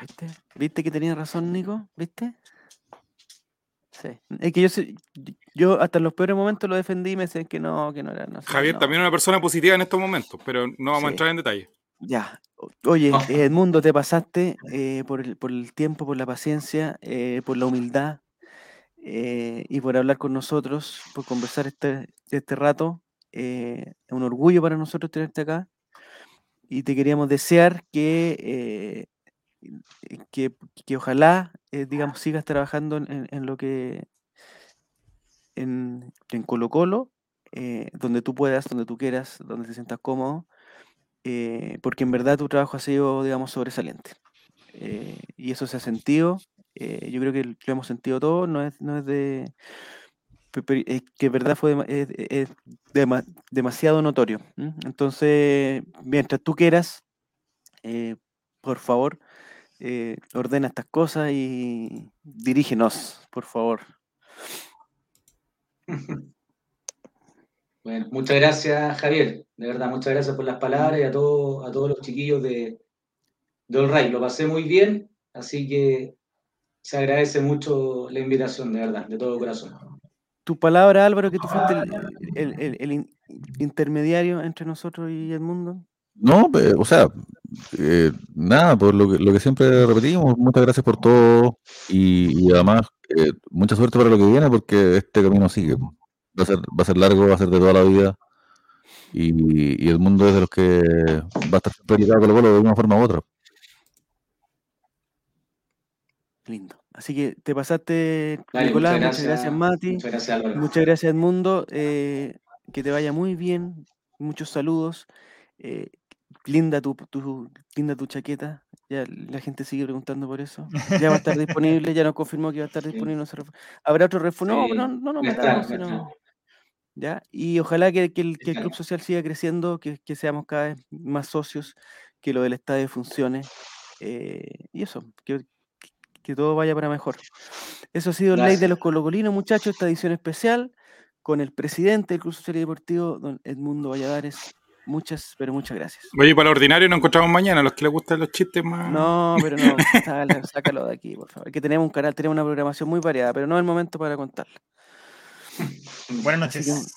¿Viste? ¿Viste que tenía razón, Nico? ¿Viste? Sí. Es que yo, yo hasta en los peores momentos lo defendí y me decían que no, que no era. No Javier también es una persona positiva en estos momentos, pero no vamos a entrar en detalle. Ya. Oye, ah. Edmundo, te pasaste eh, por, el, por el tiempo, por la paciencia, eh, por la humildad, eh, y por hablar con nosotros, por conversar este, este rato. Eh, es un orgullo para nosotros tenerte acá y te queríamos desear que, eh, que, que, ojalá, digamos, sigas trabajando en, en, lo que en, en Colo Colo, donde tú puedas, donde tú quieras, donde te sientas cómodo, porque en verdad tu trabajo ha sido, digamos, sobresaliente. y eso se ha sentido eh, yo creo que lo hemos sentido todos, no es, no es de... Que verdad fue es, demasiado notorio. Entonces, mientras tú quieras, eh, por favor, eh, ordena estas cosas y dirígenos, por favor. Bueno, muchas gracias, Javier. De verdad, muchas gracias por las palabras y a, todo, a todos los chiquillos de, de All Lo pasé muy bien, así que se agradece mucho la invitación, de verdad, de todo corazón. Tu palabra, Álvaro, que tú fuiste el, intermediario entre nosotros y el mundo. No, o sea, eh, nada, por lo que, lo que siempre repetimos, muchas gracias por todo y, además eh, mucha suerte para lo que viene porque este camino sigue. Va a ser, va a ser largo, va a ser de toda la vida y, el mundo es de los que va a estar siempre ligado con de una forma u otra. Lindo. Así que te pasaste, Nicolás, muchas gracias, Mati. Muchas gracias, Álvaro. Muchas gracias, Edmundo. Eh, que te vaya muy bien. Muchos saludos. Eh, linda, tu, linda tu chaqueta. Ya la gente sigue preguntando por eso. Ya va a estar disponible, ya nos confirmó que va a estar disponible. ¿Habrá otro refuerzo? No, no, no, no, ¿Ya? Y ojalá que, el, Club Social siga creciendo, que, seamos cada vez más socios, que lo del estadio funcione. Eh, y eso, que, que todo vaya para mejor. Eso ha sido Ley de los Colocolinos, muchachos, esta edición especial con el presidente del Club Social y Deportivo, don Edmundo Valladares. Muchas, pero muchas gracias. Oye, para lo ordinario nos encontramos mañana, los que les gustan los chistes más. No, pero no, sácalo, de aquí, por favor. Que tenemos un canal, tenemos una programación muy variada, pero no es el momento para contarla. Buenas noches.